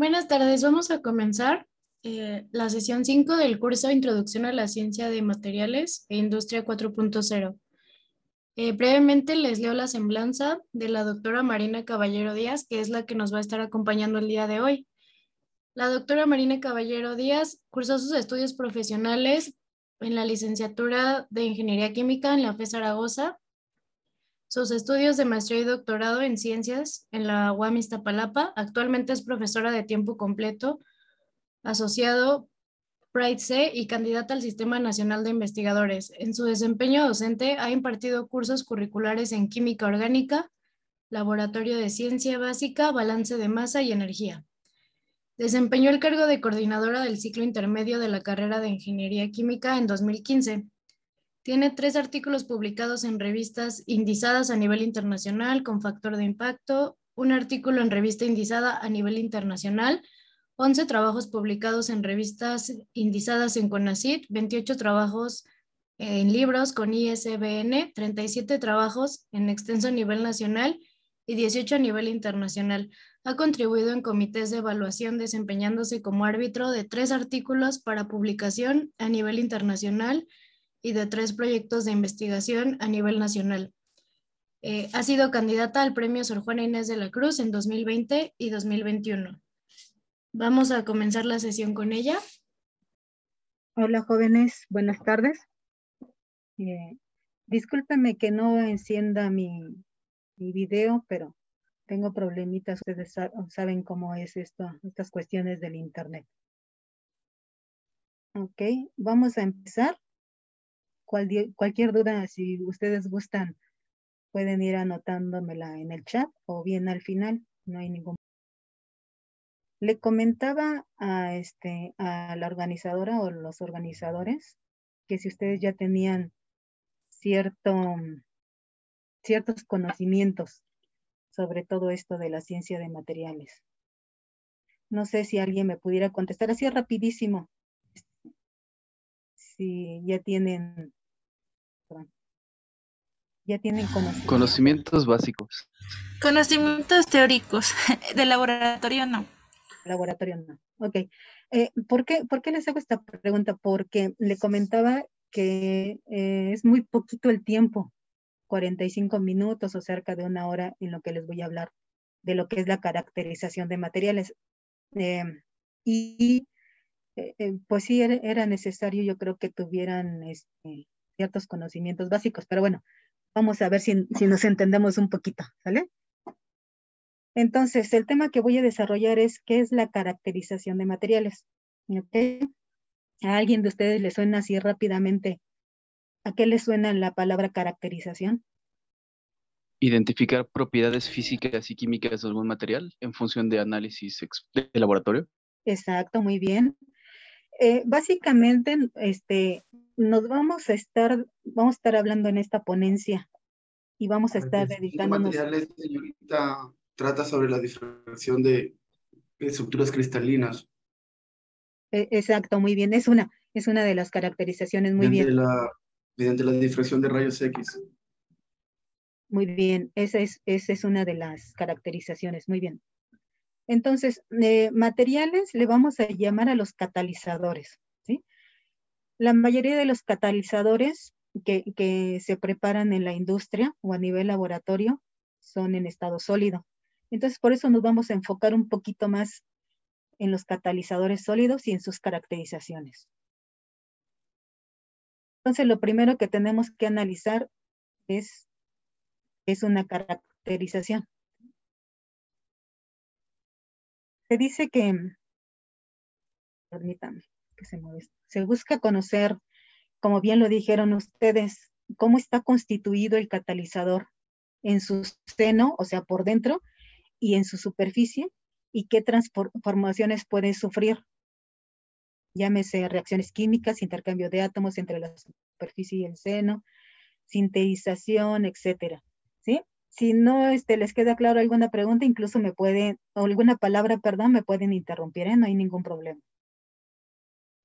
Buenas tardes, vamos a comenzar eh, la sesión 5 del curso Introducción a la Ciencia de Materiales e Industria 4.0. Eh, brevemente les leo la semblanza de la doctora Marina Caballero Díaz, que es la que nos va a estar acompañando el día de hoy. La doctora Marina Caballero Díaz cursó sus estudios profesionales en la licenciatura de Ingeniería Química en la FE Zaragoza sus estudios de maestría y doctorado en ciencias en la UAM Iztapalapa. Actualmente es profesora de tiempo completo, asociado Pride C y candidata al Sistema Nacional de Investigadores. En su desempeño docente ha impartido cursos curriculares en química orgánica, laboratorio de ciencia básica, balance de masa y energía. Desempeñó el cargo de coordinadora del ciclo intermedio de la carrera de Ingeniería Química en 2015 tiene tres artículos publicados en revistas indizadas a nivel internacional con factor de impacto, un artículo en revista indizada a nivel internacional, 11 trabajos publicados en revistas indizadas en CONACYT, 28 trabajos en libros con ISBN, 37 trabajos en extenso a nivel nacional y 18 a nivel internacional. Ha contribuido en comités de evaluación desempeñándose como árbitro de tres artículos para publicación a nivel internacional y de tres proyectos de investigación a nivel nacional. Eh, ha sido candidata al premio Sor Juana Inés de la Cruz en 2020 y 2021. Vamos a comenzar la sesión con ella. Hola jóvenes, buenas tardes. Eh, discúlpenme que no encienda mi, mi video, pero tengo problemitas. Ustedes saben cómo es esto, estas cuestiones del internet. Ok, vamos a empezar cualquier duda, si ustedes gustan, pueden ir anotándomela en el chat o bien al final, no hay ningún le comentaba a, este, a la organizadora o los organizadores que si ustedes ya tenían cierto, ciertos conocimientos sobre todo esto de la ciencia de materiales. No sé si alguien me pudiera contestar así rapidísimo. Si ya tienen ya tienen conocimientos. Conocimientos básicos. Conocimientos teóricos. De laboratorio no. Laboratorio no. Ok. Eh, ¿por, qué, ¿Por qué les hago esta pregunta? Porque le comentaba que eh, es muy poquito el tiempo, 45 minutos o cerca de una hora en lo que les voy a hablar de lo que es la caracterización de materiales. Eh, y pues sí, era, necesario, yo creo que tuvieran este, ciertos conocimientos básicos, pero bueno, vamos a ver si, nos entendemos un poquito, ¿sale? Entonces, el tema que voy a desarrollar es qué es la caracterización de materiales. ¿A alguien de ustedes le suena así rápidamente? ¿A qué le suena la palabra caracterización? Identificar propiedades físicas y químicas de algún material en función de análisis de laboratorio. Exacto, muy bien. Eh, básicamente, este, nos vamos a estar, vamos a estar hablando en esta ponencia y vamos a estar dedicándonos. materiales, señorita, trata sobre la difracción de, estructuras cristalinas. E, exacto, muy bien. Es una, es una de las caracterizaciones, muy bien. La, mediante la difracción de rayos X. Muy bien, esa es, esa es una de las caracterizaciones, muy bien. Entonces, eh, materiales le vamos a llamar a los catalizadores. La mayoría de los catalizadores que, se preparan en la industria o a nivel laboratorio son en estado sólido. Entonces, por eso nos vamos a enfocar un poquito más en los catalizadores sólidos y en sus caracterizaciones. Entonces, lo primero que tenemos que analizar es una caracterización. Se dice que, permítame que se mueve, se busca conocer, como bien lo dijeron ustedes, cómo está constituido el catalizador en su seno, o sea, por dentro, y en su superficie, y qué transformaciones puede sufrir. Llámese reacciones químicas, intercambio de átomos entre la superficie y el seno, sintetización, etcétera. ¿Sí? Si no este, les queda claro alguna pregunta, incluso me pueden, o alguna palabra, perdón, me pueden interrumpir, ¿eh? no hay ningún problema.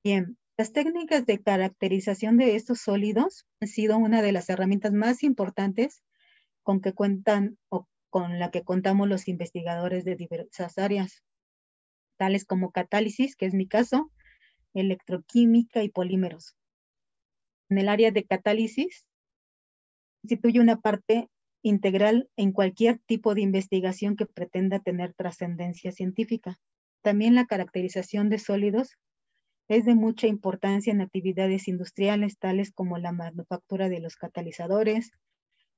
Bien, las técnicas de caracterización de estos sólidos han sido una de las herramientas más importantes con que cuentan o con la que contamos los investigadores de diversas áreas. tales como catálisis, que es mi caso, electroquímica y polímeros. En el área de catálisis, constituye una parte integral en cualquier tipo de investigación que pretenda tener trascendencia científica. También la caracterización de sólidos es de mucha importancia en actividades industriales tales como la manufactura de los catalizadores,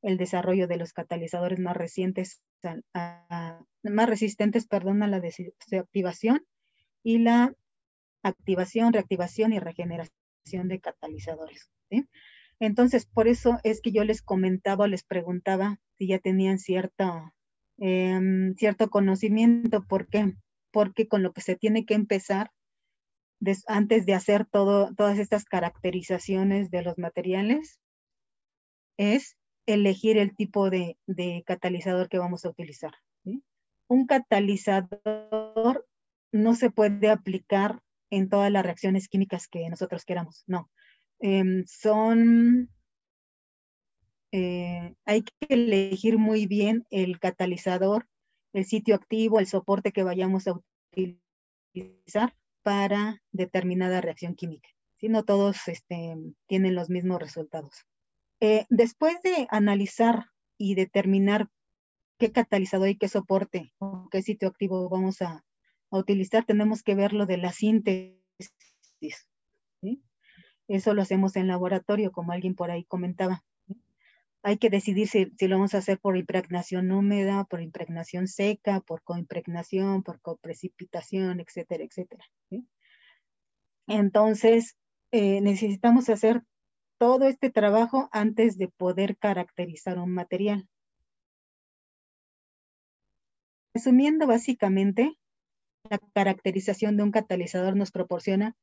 el desarrollo de los catalizadores más recientes, más resistentes, perdón, a la desactivación y la activación, reactivación y regeneración de catalizadores. Entonces, por eso es que yo les comentaba, les preguntaba si ya tenían cierto, em, cierto conocimiento. ¿Por qué? Porque con lo que se tiene que empezar antes de hacer todo, todas estas caracterizaciones de los materiales es elegir el tipo de, catalizador que vamos a utilizar. Un catalizador no se puede aplicar en todas las reacciones químicas que nosotros queramos, no. Em, son, eh, hay que elegir muy bien el catalizador, el sitio activo, el soporte que vayamos a utilizar para determinada reacción química. Si no todos este, tienen los mismos resultados. Eh, después de analizar y determinar qué catalizador y qué soporte o qué sitio activo vamos a, utilizar, tenemos que ver lo de la síntesis. Eso lo hacemos en laboratorio, como alguien por ahí comentaba. Hay que decidir si, lo vamos a hacer por impregnación húmeda, por impregnación seca, por coimpregnación, por coprecipitación, etcétera, etcétera. Entonces, eh, necesitamos hacer todo este trabajo antes de poder caracterizar un material. Resumiendo básicamente, la caracterización de un catalizador nos proporciona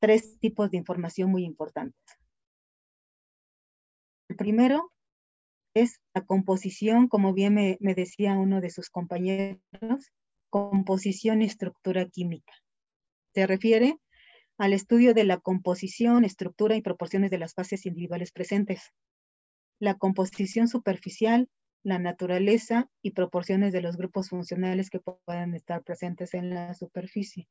tres tipos de información muy importantes. El primero es la composición, como bien me, decía uno de sus compañeros, composición y estructura química. Se refiere al estudio de la composición, estructura y proporciones de las fases individuales presentes, la composición superficial, la naturaleza y proporciones de los grupos funcionales que puedan estar presentes en la superficie.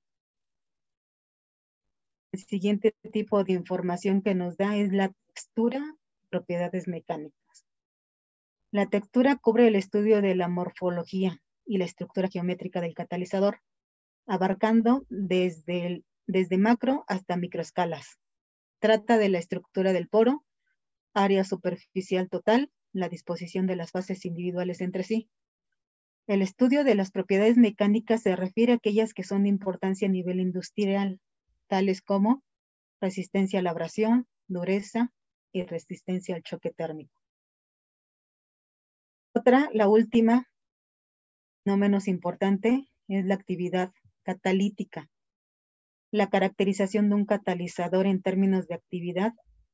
El siguiente tipo de información que nos da es la textura, propiedades mecánicas. La textura cubre el estudio de la morfología y la estructura geométrica del catalizador, abarcando desde, desde macro hasta microescalas. Trata de la estructura del poro, área superficial total, la disposición de las fases individuales entre sí. El estudio de las propiedades mecánicas se refiere a aquellas que son de importancia a nivel industrial, tales como resistencia a la abrasión, dureza y resistencia al choque térmico. Otra, la última, no menos importante, es la actividad catalítica. La caracterización de un catalizador en términos de actividad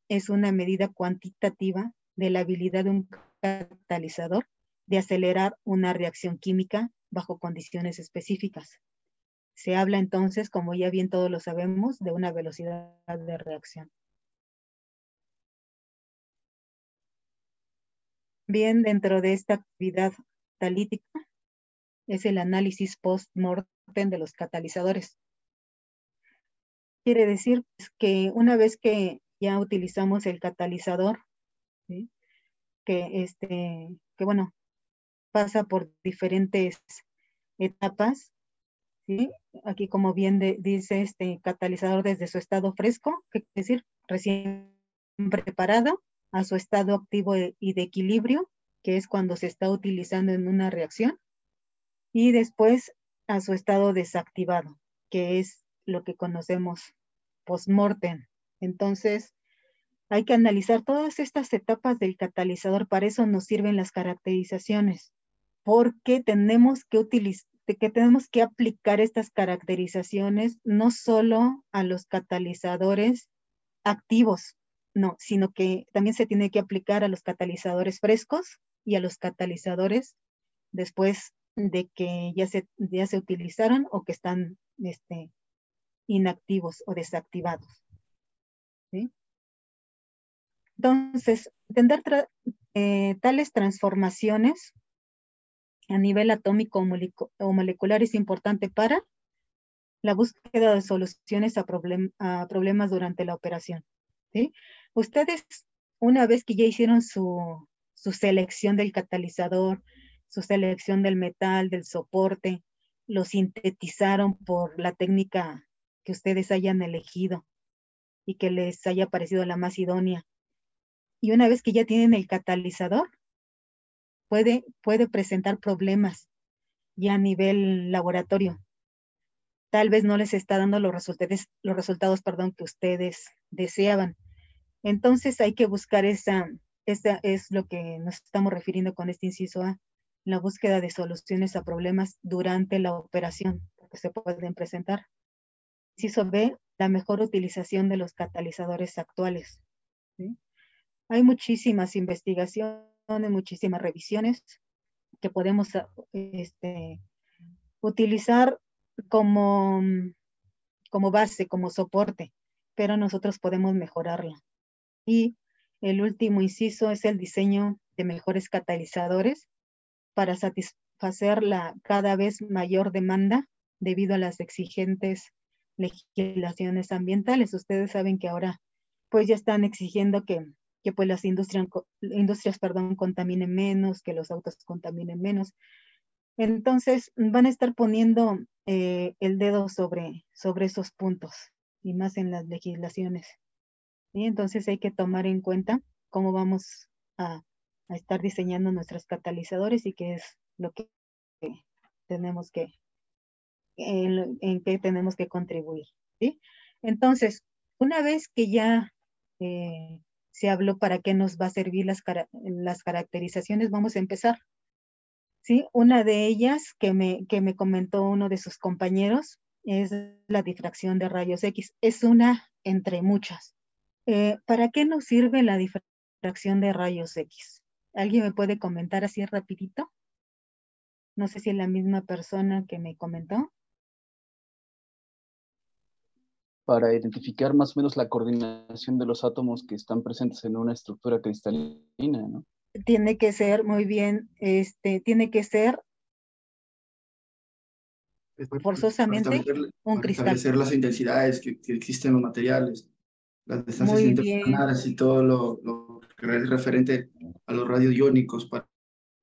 es una medida cuantitativa de la habilidad de un catalizador de acelerar una reacción química bajo condiciones específicas. Se habla entonces, como ya bien todos lo sabemos, de una velocidad de reacción. Bien, dentro de esta actividad talítica es el análisis post-mortem de los catalizadores. Quiere decir que una vez que ya utilizamos el catalizador, que, este, que bueno, pasa por diferentes etapas, ¿sí? Aquí como bien dice este catalizador desde su estado fresco, que quiere decir recién preparado, a su estado activo y de equilibrio, que es cuando se está utilizando en una reacción, y después a su estado desactivado, que es lo que conocemos post-mortem. Entonces, hay que analizar todas estas etapas del catalizador, para eso nos sirven las caracterizaciones, porque tenemos que utilizar que tenemos que aplicar estas caracterizaciones no solo a los catalizadores activos, no, sino que también se tiene que aplicar a los catalizadores frescos y a los catalizadores después de que ya se, ya se utilizaron o que están este, inactivos o desactivados. Entonces, entender eh, tales transformaciones a nivel atómico o molecular es importante para la búsqueda de soluciones a, problemas durante la operación. ¿sí? Ustedes, una vez que ya hicieron su, su selección del catalizador, su selección del metal, del soporte, lo sintetizaron por la técnica que ustedes hayan elegido y que les haya parecido la más idónea. Y una vez que ya tienen el catalizador, puede, puede presentar problemas ya a nivel laboratorio. Tal vez no les está dando los resultados, los resultados perdón, que ustedes deseaban. Entonces hay que buscar esa, esa es lo que nos estamos refiriendo con este inciso A, la búsqueda de soluciones a problemas durante la operación que se pueden presentar. Inciso B, la mejor utilización de los catalizadores actuales. Hay muchísimas investigaciones, muchísimas revisiones que podemos este, utilizar como, como base, como soporte, pero nosotros podemos mejorarla. Y el último inciso es el diseño de mejores catalizadores para satisfacer la cada vez mayor demanda debido a las exigentes legislaciones ambientales. Ustedes saben que ahora pues ya están exigiendo que, que pues las industrias, industrias perdón, contaminen menos, que los autos contaminen menos. Entonces van a estar poniendo eh, el dedo sobre, sobre esos puntos y más en las legislaciones. Y entonces hay que tomar en cuenta cómo vamos a, estar diseñando nuestros catalizadores y qué es lo que tenemos que, en, qué tenemos que contribuir. ¿sí? Entonces, una vez que ya eh, se habló para qué nos va a servir las, las caracterizaciones, vamos a empezar. ¿sí? Una de ellas que me, que me comentó uno de sus compañeros es la difracción de rayos X. Es una entre muchas. Eh, ¿Para qué nos sirve la difracción de rayos X? ¿Alguien me puede comentar así rapidito? No sé si es la misma persona que me comentó. Para identificar más o menos la coordinación de los átomos que están presentes en una estructura cristalina, ¿no? Tiene que ser, muy bien, este, tiene que ser forzosamente un cristal. Establecer las intensidades que, que existen en los materiales las distancias interplanetarias y todo lo, lo, que es referente a los radiodiónicos para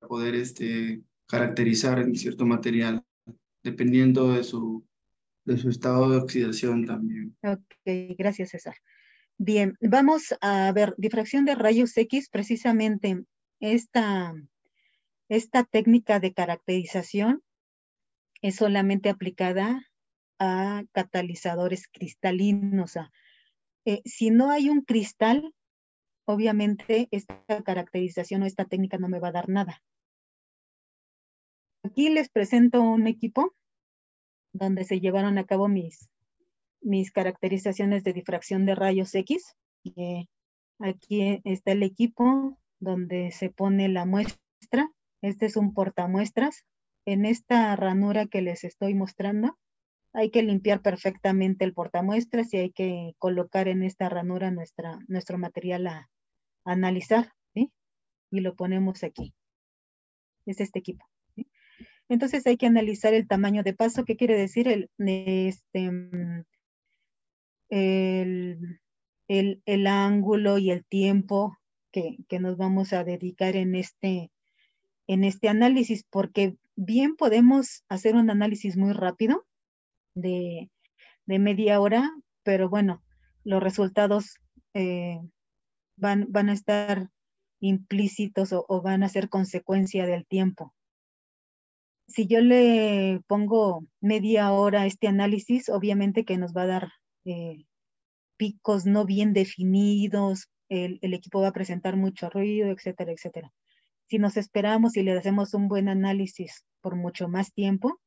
poder este, caracterizar en cierto material, dependiendo de su, de su estado de oxidación también. Ok, gracias César. Bien, vamos a ver, difracción de rayos X, precisamente esta, esta técnica de caracterización es solamente aplicada a catalizadores cristalinos, eh, si no hay un cristal, obviamente esta caracterización o esta técnica no me va a dar nada. Aquí les presento un equipo donde se llevaron a cabo mis, mis caracterizaciones de difracción de rayos X. Eh, aquí está el equipo donde se pone la muestra. Este es un portamuestras. En esta ranura que les estoy mostrando, hay que limpiar perfectamente el portamuestras y hay que colocar en esta ranura nuestra, nuestro material a, analizar. Y lo ponemos aquí. Es este equipo. Entonces hay que analizar el tamaño de paso, ¿qué quiere decir? El, este, el, el, el ángulo y el tiempo que, que, nos vamos a dedicar en este, en este análisis, porque bien podemos hacer un análisis muy rápido, de, media hora, pero bueno, los resultados eh, van, van a estar implícitos o, van a ser consecuencia del tiempo. Si yo le pongo media hora a este análisis, obviamente que nos va a dar eh, picos no bien definidos, el, equipo va a presentar mucho ruido, etcétera, etcétera. Si nos esperamos y le hacemos un buen análisis por mucho más tiempo,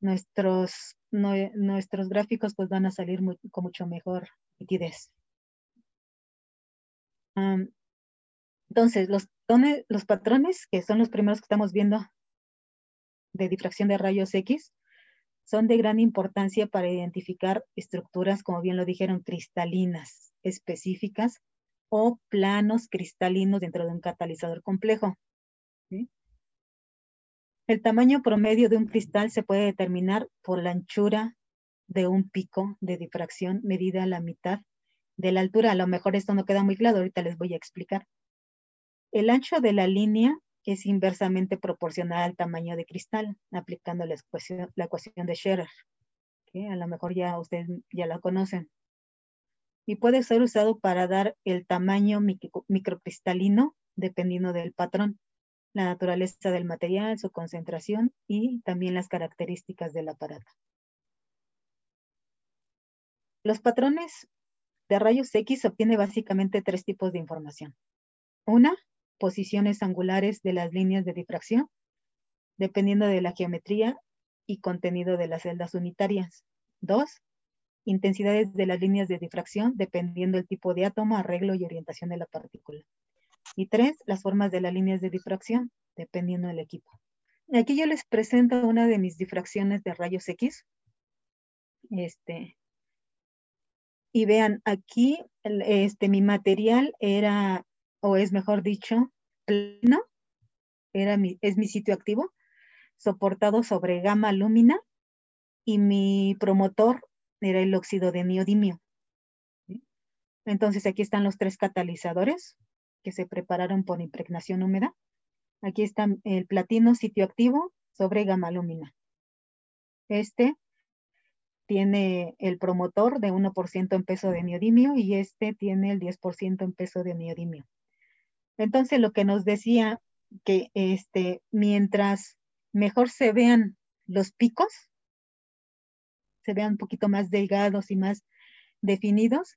nuestros, nuestros gráficos pues van a salir con mucho mejor nitidez. entonces, los, los patrones, que son los primeros que estamos viendo de difracción de rayos X, son de gran importancia para identificar estructuras, como bien lo dijeron, cristalinas específicas o planos cristalinos dentro de un catalizador complejo. El tamaño promedio de un cristal se puede determinar por la anchura de un pico de difracción medida a la mitad de la altura. A lo mejor esto no queda muy claro, ahorita les voy a explicar. El ancho de la línea es inversamente proporcional al tamaño de cristal, aplicando la ecuación, la ecuación de Scherer, que a lo mejor ya ustedes ya la conocen. Y puede ser usado para dar el tamaño microcristalino dependiendo del patrón, la naturaleza del material, su concentración y también las características del aparato. Los patrones de rayos X obtiene básicamente tres tipos de información. Una, posiciones angulares de las líneas de difracción, dependiendo de la geometría y contenido de las celdas unitarias. Dos, intensidades de las líneas de difracción, dependiendo del tipo de átomo, arreglo y orientación de la partícula. Y tres, las formas de las líneas de difracción, dependiendo del equipo. Aquí yo les presento una de mis difracciones de rayos X. Este, y vean, aquí este, mi material era, o es mejor dicho, pleno, era mi, es mi sitio activo, soportado sobre gama lúmina, y mi promotor era el óxido de neodimio. Entonces aquí están los tres catalizadores que se prepararon por impregnación húmeda. Aquí está el platino sitio activo sobre gama lúmina. Este tiene el promotor de 1% en peso de neodimio y este tiene el 10% en peso de neodimio. Entonces, lo que nos decía que este, mientras mejor se vean los picos, se vean un poquito más delgados y más definidos,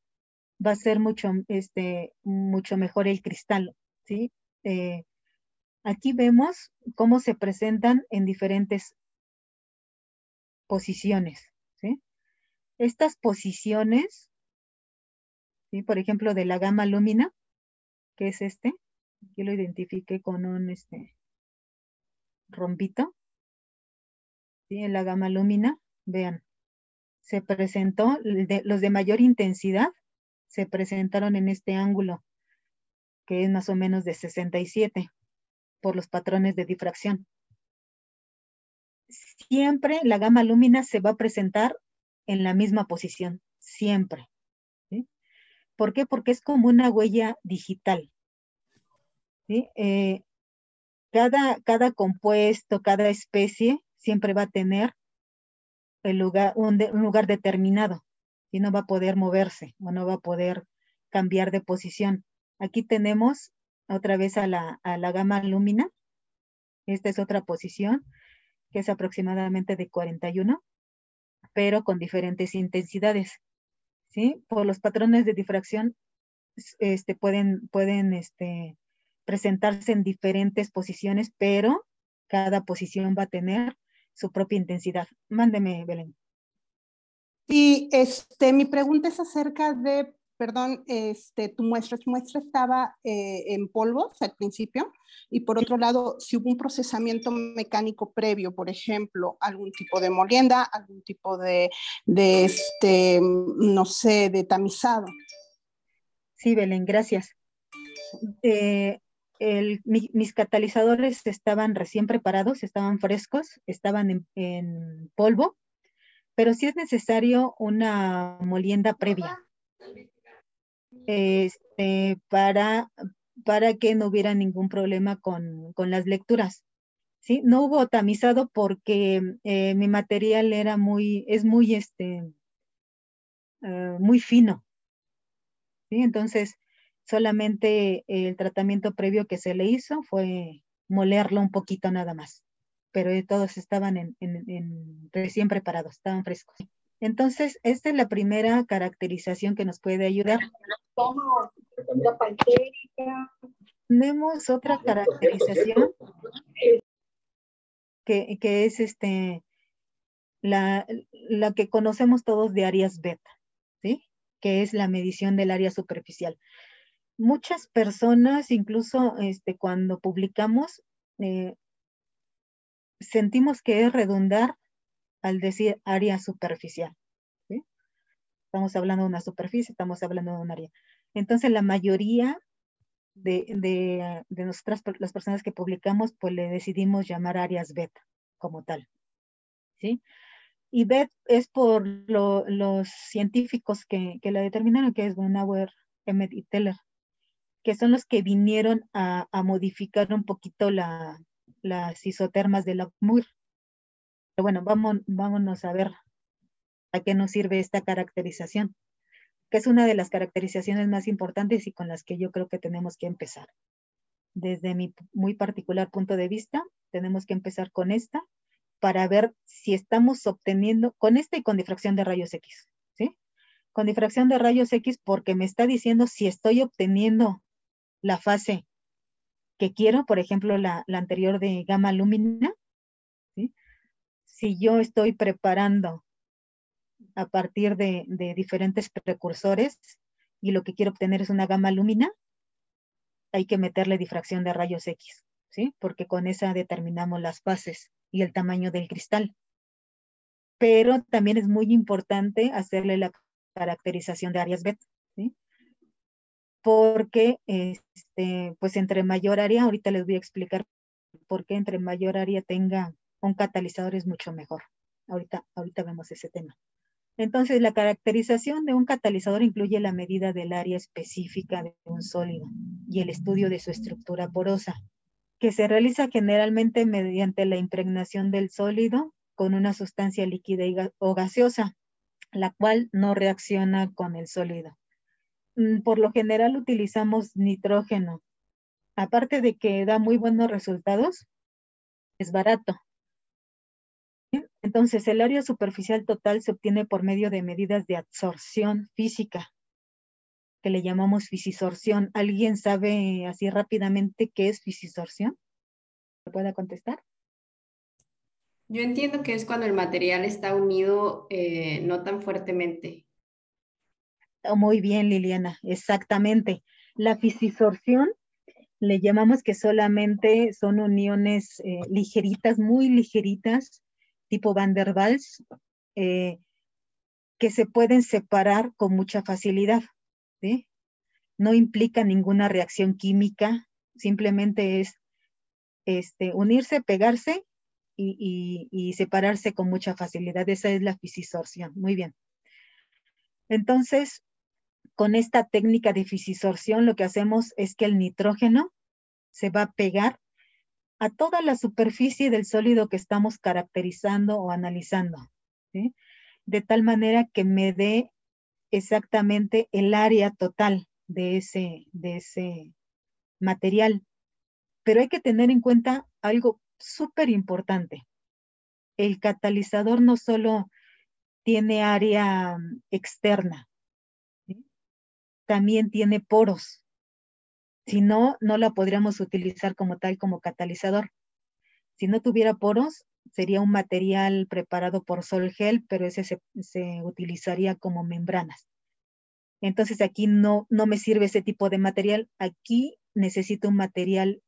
va a ser mucho, este, mucho mejor el cristal, ¿sí? Eh, aquí vemos cómo se presentan en diferentes posiciones. Estas posiciones, ¿sí? por ejemplo, de la gama lúmina, que es este, aquí lo identifique con un este, rombito, ¿sí? en la gama lúmina, vean, se presentó, los de mayor intensidad se presentaron en este ángulo, que es más o menos de 67 por los patrones de difracción. Siempre la gama lúmina se va a presentar en la misma posición, siempre. ¿Por qué? Porque es como una huella digital. Eh, cada, cada compuesto, cada especie siempre va a tener el lugar, un, lugar determinado y no va a poder moverse o no va a poder cambiar de posición. Aquí tenemos otra vez a la, a la gama lúmina. Esta es otra posición que es aproximadamente de 41 pero con diferentes intensidades. ¿sí? Por los patrones de difracción este, pueden, pueden este, presentarse en diferentes posiciones, pero cada posición va a tener su propia intensidad. Mándeme, Belén. Y este, mi pregunta es acerca de perdón, este, tu muestra, tu muestra estaba eh, en polvos al principio y por otro lado, si hubo un procesamiento mecánico previo, por ejemplo, algún tipo de molienda, algún tipo de, de este, no sé, de tamizado. Sí, Belén, gracias. Eh, mis catalizadores estaban recién preparados, estaban frescos, estaban en, polvo, pero sí es necesario una molienda previa este, para, para que no hubiera ningún problema con, con las lecturas. ¿sí? No hubo tamizado porque eh, mi material era muy, es muy, este, uh, muy fino. ¿sí? Entonces, solamente el tratamiento previo que se le hizo fue molerlo un poquito nada más. Pero todos estaban en, en, recién preparados, estaban frescos. Entonces, esta es la primera caracterización que nos puede ayudar. Tenemos otra caracterización que, es este, la, la, que conocemos todos de áreas beta, ¿sí? que es la medición del área superficial. Muchas personas, incluso este, cuando publicamos, eh, sentimos que es redundar al decir área superficial. Estamos hablando de una superficie, estamos hablando de un área. Entonces, la mayoría de, de, de nosotras, las personas que publicamos, pues le decidimos llamar áreas beta como tal. ¿sí? Y BET es por los científicos que, que, la determinaron, que es Bonauer, Emmet y Teller, que son los que vinieron a, a modificar un poquito la, las isotermas de la Pero bueno, vamos, vámonos a ver a qué nos sirve esta caracterización, que es una de las caracterizaciones más importantes y con las que yo creo que tenemos que empezar. Desde mi muy particular punto de vista, tenemos que empezar con esta para ver si estamos obteniendo, con esta y con difracción de rayos X, ¿sí? Con difracción de rayos X porque me está diciendo si estoy obteniendo la fase que quiero, por ejemplo, la, anterior de gamma lumina, ¿sí? si yo estoy preparando a partir de, diferentes precursores y lo que quiero obtener es una gama lumina, hay que meterle difracción de rayos X, ¿sí? Porque con esa determinamos las fases y el tamaño del cristal. Pero también es muy importante hacerle la caracterización de áreas beta. Porque este, pues entre mayor área, ahorita les voy a explicar por qué entre mayor área tenga un catalizador es mucho mejor. Ahorita, ahorita vemos ese tema. Entonces, la caracterización de un catalizador incluye la medida del área específica de un sólido y el estudio de su estructura porosa, que se realiza generalmente mediante la impregnación del sólido con una sustancia líquida o gaseosa, la cual no reacciona con el sólido. Mm, por lo general utilizamos nitrógeno. Aparte de que da muy buenos resultados, es barato. Entonces, el área superficial total se obtiene por medio de medidas de absorción física, que le llamamos fisisorción. ¿Alguien sabe así rápidamente qué es fisisorción? ¿Me puede contestar? Yo entiendo que es cuando el material está unido eh, no tan fuertemente. Oh, muy bien, Liliana, exactamente. La fisisorción le llamamos que solamente son uniones eh, ligeritas, muy ligeritas, tipo Van der Waals, eh, que se pueden separar con mucha facilidad. No implica ninguna reacción química, simplemente es este, unirse, pegarse y, y separarse con mucha facilidad. Esa es la fisisorción. Muy bien. Entonces, con esta técnica de fisisorción lo que hacemos es que el nitrógeno se va a pegar a toda la superficie del sólido que estamos caracterizando o analizando, de tal manera que me dé exactamente el área total de ese, de ese material. Pero hay que tener en cuenta algo súper importante. El catalizador no solo tiene área mm, externa, también tiene poros. Si no, no la podríamos utilizar como tal, como catalizador. Si no tuviera poros, sería un material preparado por sol gel, pero ese se, utilizaría como membranas. Entonces aquí no, no me sirve ese tipo de material. Aquí necesito un material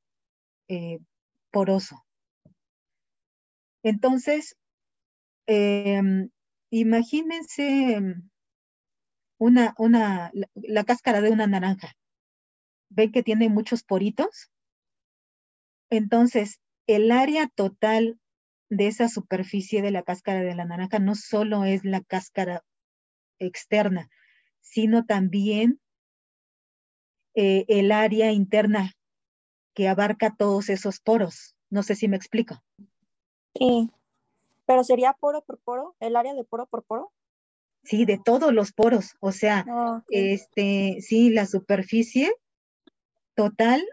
eh, poroso. Entonces, em, imagínense una, una, la, cáscara de una naranja. ¿Ven que tiene muchos poritos? Entonces, el área total de esa superficie de la cáscara de la naranja no solo es la cáscara externa, sino también eh, el área interna que abarca todos esos poros. No sé si me explico. Sí, pero sería poro por poro, el área de poro por poro. Sí, de todos los poros, o sea, ah, este, sí, la superficie total,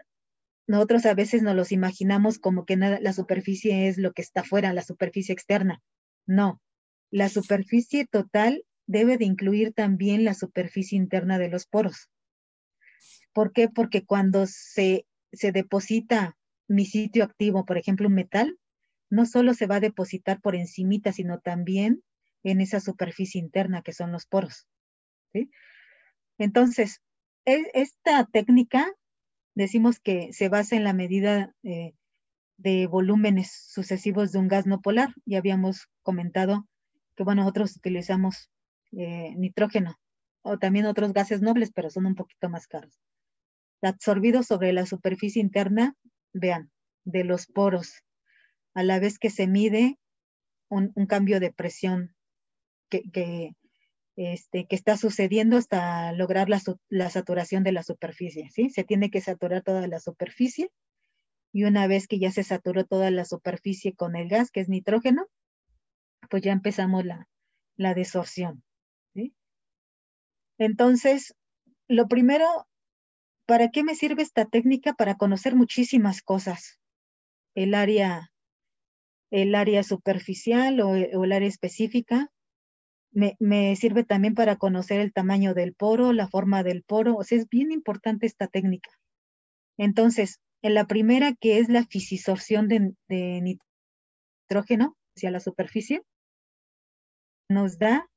nosotros a veces nos los imaginamos como que nada, la superficie es lo que está fuera, la superficie externa. No, la superficie total debe de incluir también la superficie interna de los poros. ¿Por qué? Porque cuando se, se deposita mi sitio activo, por ejemplo, un metal, no solo se va a depositar por encimita, sino también en esa superficie interna que son los poros. Entonces, e, esta técnica decimos que se basa en la medida eh, de volúmenes sucesivos de un gas no polar. Ya habíamos comentado que, bueno, nosotros utilizamos eh, nitrógeno o también otros gases nobles, pero son un poquito más caros. Absorbido sobre la superficie interna, vean, de los poros, a la vez que se mide un cambio de presión que, este, que está sucediendo hasta lograr la, la, saturación de la superficie, ¿sí? Se tiene que saturar toda la superficie y una vez que ya se saturó toda la superficie con el gas, que es nitrógeno, pues ya empezamos la, la desorción, ¿sí? Entonces, lo primero, ¿para qué me sirve esta técnica? Para conocer muchísimas cosas. El área, el área superficial o, o el área específica, me, sirve también para conocer el tamaño del poro, la forma del poro. O sea, es bien importante esta técnica. Entonces, en la primera, que es la fisisorción de, de nitrógeno hacia la superficie, nos da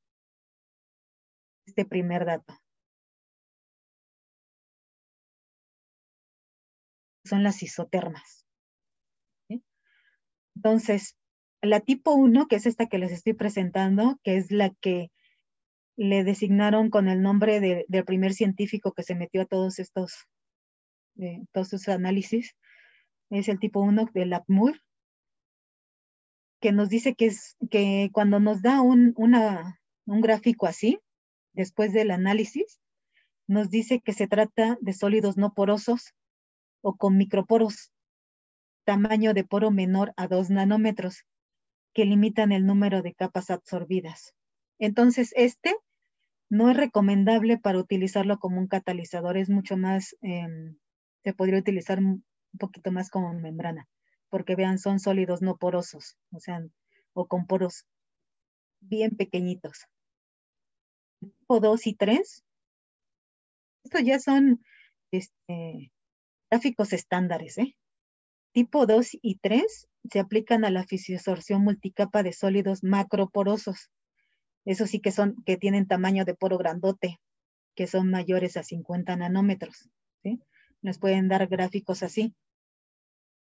este primer dato. Son las isotermas. Entonces, la tipo 1, que es esta que les estoy presentando, que es la que le designaron con el nombre del primer científico que se metió a todos estos, eh, todos estos análisis, es el tipo 1 de LAPMUR, que nos dice que, es, que cuando nos da un, un gráfico así, después del análisis, nos dice que se trata de sólidos no porosos o con microporos, tamaño de poro menor a 2 nanómetros, que limitan el número de capas absorbidas. Entonces, este no es recomendable para utilizarlo como un catalizador, es mucho más, em, se podría utilizar un poquito más como membrana, porque vean, son sólidos no porosos, o sea, o con poros bien pequeñitos. Tipo 2 y 3, estos ya son este, gráficos estándares, ¿eh? Tipo 2 y 3 se aplican a la fisiosorción multicapa de sólidos macroporosos. Eso sí que son, que tienen tamaño de poro grandote, que son mayores a 50 nanómetros. ¿sí? Nos pueden dar gráficos así.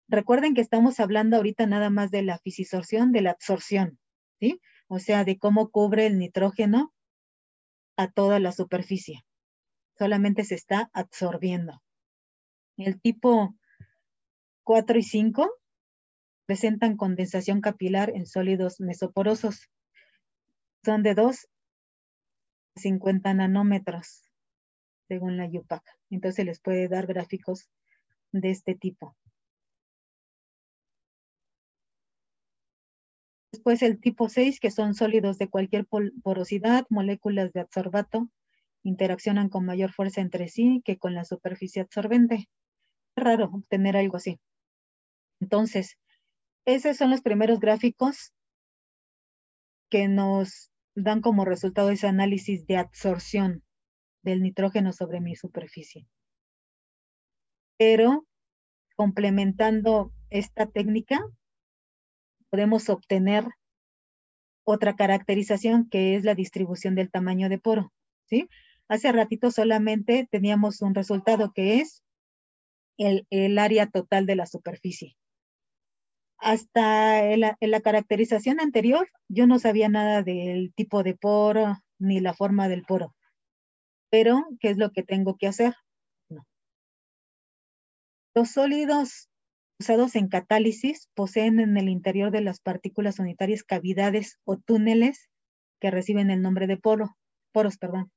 Recuerden que estamos hablando ahorita nada más de la fisisorción, de la absorción, ¿sí? O sea, de cómo cubre el nitrógeno a toda la superficie. Solamente se está absorbiendo. El tipo 4 y 5 presentan condensación capilar en sólidos mesoporosos. Son de 2 a 50 nanómetros, según la UPAC. Entonces les puede dar gráficos de este tipo. Después el tipo 6, que son sólidos de cualquier porosidad, moléculas de absorbato, interaccionan con mayor fuerza entre sí que con la superficie absorbente. Es raro obtener algo así. Entonces, esos son los primeros gráficos que nos dan como resultado ese análisis de absorción del nitrógeno sobre mi superficie. Pero complementando esta técnica, podemos obtener otra caracterización que es la distribución del tamaño de poro. ¿sí? Hace ratito solamente teníamos un resultado que es el, el área total de la superficie hasta en la, caracterización anterior, yo no sabía nada del tipo de poro ni la forma del poro. Pero, ¿qué es lo que tengo que hacer? Los sólidos usados en catálisis poseen en el interior de las partículas unitarias cavidades o túneles que reciben el nombre de poro, poros. Perdón.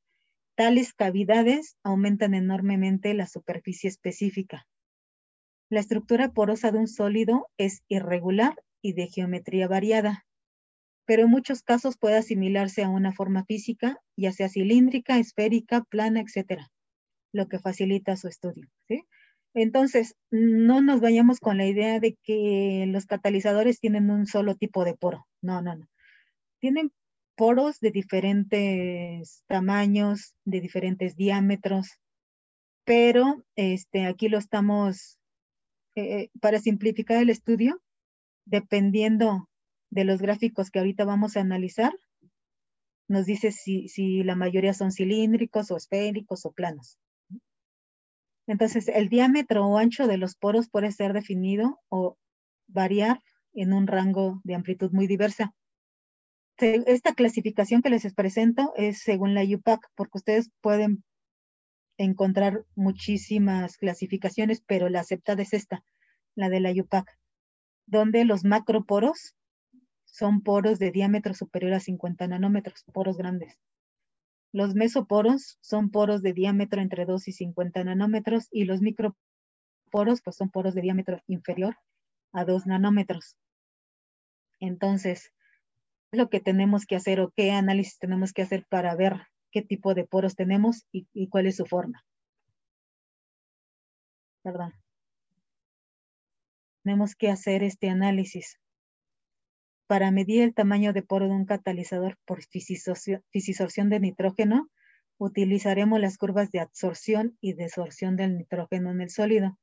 Tales cavidades aumentan enormemente la superficie específica. La estructura porosa de un sólido es irregular y de geometría variada, pero en muchos casos puede asimilarse a una forma física, ya sea cilíndrica, esférica, plana, etcétera, lo que facilita su estudio. Entonces, no nos vayamos con la idea de que los catalizadores tienen un solo tipo de poro. No, no, no. Tienen poros de diferentes tamaños, de diferentes diámetros, pero este, aquí lo estamos eh, para simplificar el estudio, dependiendo de los gráficos que ahorita vamos a analizar, nos dice si, si la mayoría son cilíndricos o esféricos o planos. Entonces, el diámetro o ancho de los poros puede ser definido o variar en un rango de amplitud muy diversa. Esta clasificación que les presento es según la UPAC, porque ustedes pueden encontrar muchísimas clasificaciones, pero la aceptada es esta, la de la UPAC, donde los macroporos son poros de diámetro superior a 50 nanómetros, poros grandes. Los mesoporos son poros de diámetro entre 2 y 50 nanómetros y los microporos pues son poros de diámetro inferior a 2 nanómetros. Entonces, lo que tenemos que hacer o qué análisis tenemos que hacer para ver qué tipo de poros tenemos y, cuál es su forma. Perdón. Tenemos que hacer este análisis para medir el tamaño de poro de un catalizador por fisisorción de nitrógeno, utilizaremos las curvas de absorción y desorción del nitrógeno en el sólido.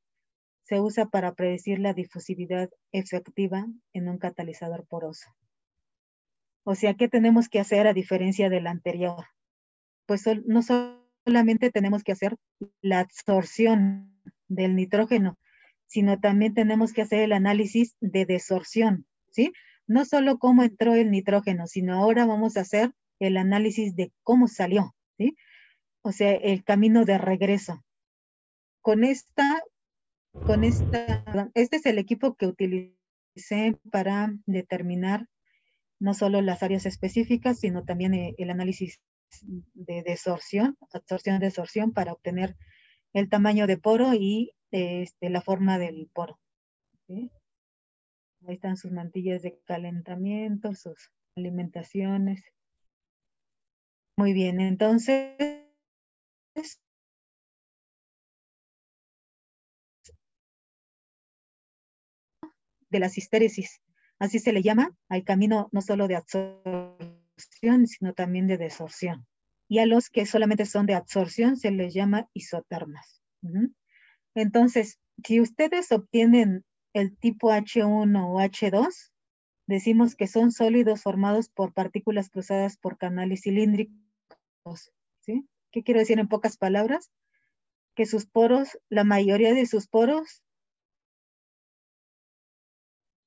Se usa para predecir la difusividad efectiva en un catalizador poroso. O sea, ¿qué tenemos que hacer a diferencia del anterior? Pues no solamente tenemos que hacer la absorción del nitrógeno, sino también tenemos que hacer el análisis de desorción, ¿sí? no solo cómo entró el nitrógeno, sino ahora vamos a hacer el análisis de cómo salió, ¿sí? O sea, el camino de regreso. Con esta, con esta, este es el equipo que utilicé para determinar no solo las áreas específicas, sino también eh, el análisis de desorción, absorción, desorción, para obtener el tamaño de poro y este, la forma del poro. Ahí están sus mantillas de calentamiento, sus alimentaciones. Muy bien, entonces de la histéresis. Así se le llama al camino no solo de absorción, sino también de desorción. Y a los que solamente son de absorción se les llama isotermas. Entonces, si ustedes obtienen el tipo H1 o H2, decimos que son sólidos formados por partículas cruzadas por canales cilíndricos. ¿sí? ¿Qué quiero decir en pocas palabras? Que sus poros, la mayoría de sus poros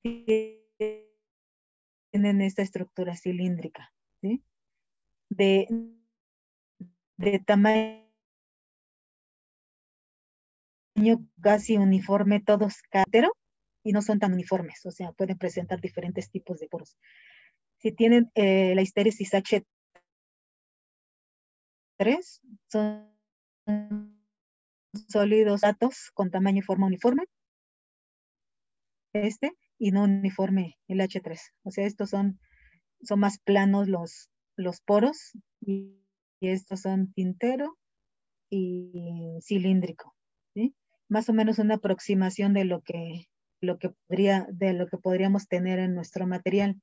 tienen esta estructura cilíndrica, De, de tamaño casi uniforme todos cátero y no son tan uniformes, o sea, pueden presentar diferentes tipos de poros. Si tienen eh, la histéresis H3, son sólidos datos con tamaño y forma uniforme, este, y no uniforme el H3. O sea, estos son, son más planos los, los poros, y, estos son tintero y cilíndrico. Más o menos una aproximación de lo que lo que podría, de lo que podríamos tener en nuestro material.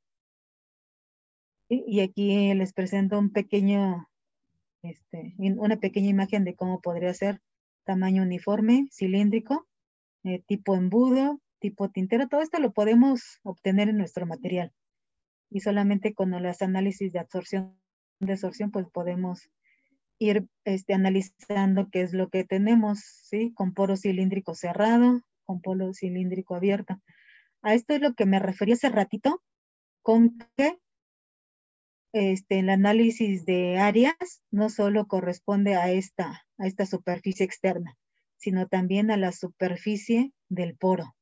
Y aquí les presento un pequeño, este, una pequeña imagen de cómo podría ser tamaño uniforme, cilíndrico, eh, tipo embudo, tipo tintero. Todo esto lo podemos obtener en nuestro material. Y solamente con los análisis de absorción, de absorción, pues podemos ir este, analizando qué es lo que tenemos, ¿sí? Con poro cilíndrico cerrado, con polo cilíndrico abierto. A esto es lo que me refería hace ratito, con que este, el análisis de áreas no solo corresponde a esta, a esta superficie externa, sino también a la superficie del poro.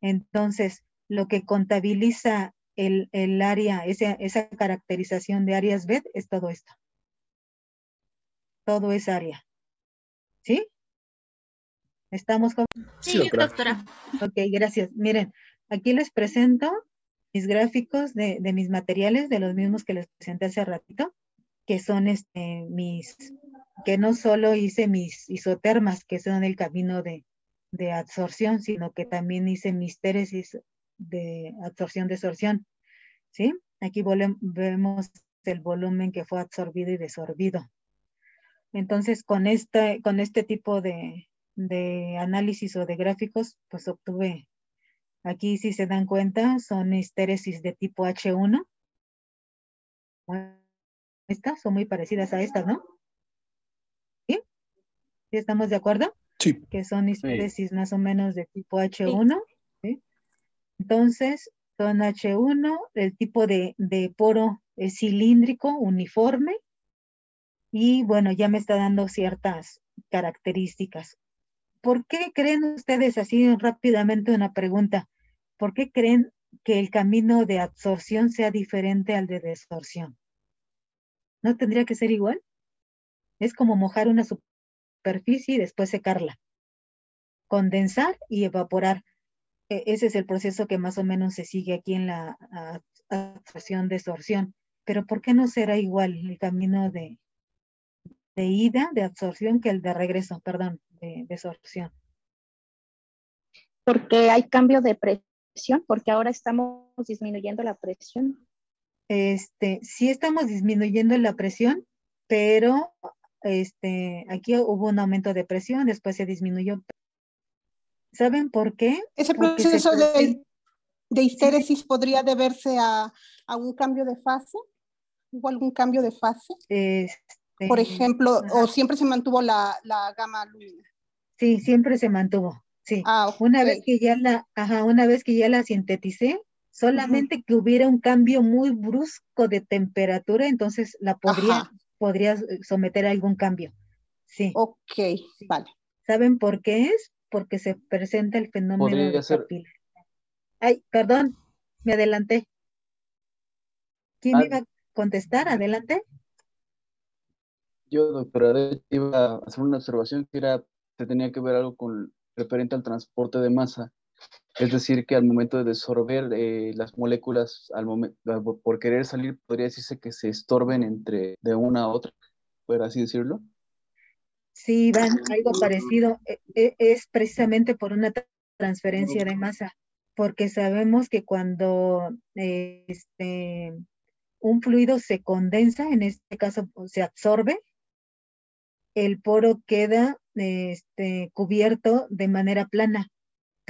Entonces, lo que contabiliza el, el área, esa, esa caracterización de áreas BED es todo esto. Todo es área. ¿Sí? ¿Estamos con... Sí, doctora. Ok, gracias. Miren, aquí les presento mis gráficos de, de, mis materiales, de los mismos que les presenté hace ratito, que son este, mis, que no solo hice mis isotermas, que son el camino de, de absorción, sino que también hice mis teresis de absorción, desorción. ¿Sí? Aquí vemos el volumen que fue absorbido y desorbido. Entonces, con, esta, con este tipo de, de análisis o de gráficos, pues obtuve, aquí si se dan cuenta, son histéresis de tipo H1. Estas son muy parecidas a estas, ¿no? ¿Sí? ¿Sí estamos de acuerdo? Sí. Que son histéresis más o menos de tipo H1. ¿sí? Entonces, son H1, el tipo de, de poro es cilíndrico, uniforme, y bueno, ya me está dando ciertas características. ¿por qué creen ustedes, así rápidamente una pregunta, ¿por qué creen que el camino de absorción sea diferente al de desorción. ¿No tendría que ser igual? Es como mojar una superficie y después secarla. Condensar y evaporar. E, ese es el proceso que más o menos se sigue aquí en la absorción, desorción. Pero ¿por qué no será igual el camino de, de ida, de absorción, que el de regreso, perdón, de desorción? Porque hay cambio de presión, porque ahora estamos disminuyendo la presión. Este, sí estamos disminuyendo la presión, pero este, aquí hubo un aumento de presión, después se disminuyó. ¿Saben por qué? Ese proceso de, de histéresis podría deberse a, a, un cambio de fase. ¿Hubo algún cambio de fase? Este, por ejemplo, o siempre se mantuvo la, la gama lumina. Sí, siempre se mantuvo. Sí. Ah, una vez que ya la, ajá, una vez que ya la sinteticé, solamente que hubiera un cambio muy brusco de temperatura, entonces la podría, podría someter a algún cambio. Sí. Ok, vale. ¿Saben por qué es? Porque se presenta el fenómeno de ser... Ay, perdón, me adelanté. ¿Quién ah, iba a contestar? Adelante. Yo, doctora, iba a hacer una observación que era, que tenía que ver algo con referente al transporte de masa. Es decir, que al momento de desorber eh, las moléculas, al momento, por querer salir, podría decirse que se estorben entre de una a otra, por así decirlo. Sí, van algo parecido. E, e, es precisamente por una transferencia de masa, porque sabemos que cuando este, un fluido se condensa, en este caso se absorbe, el poro queda este, cubierto de manera plana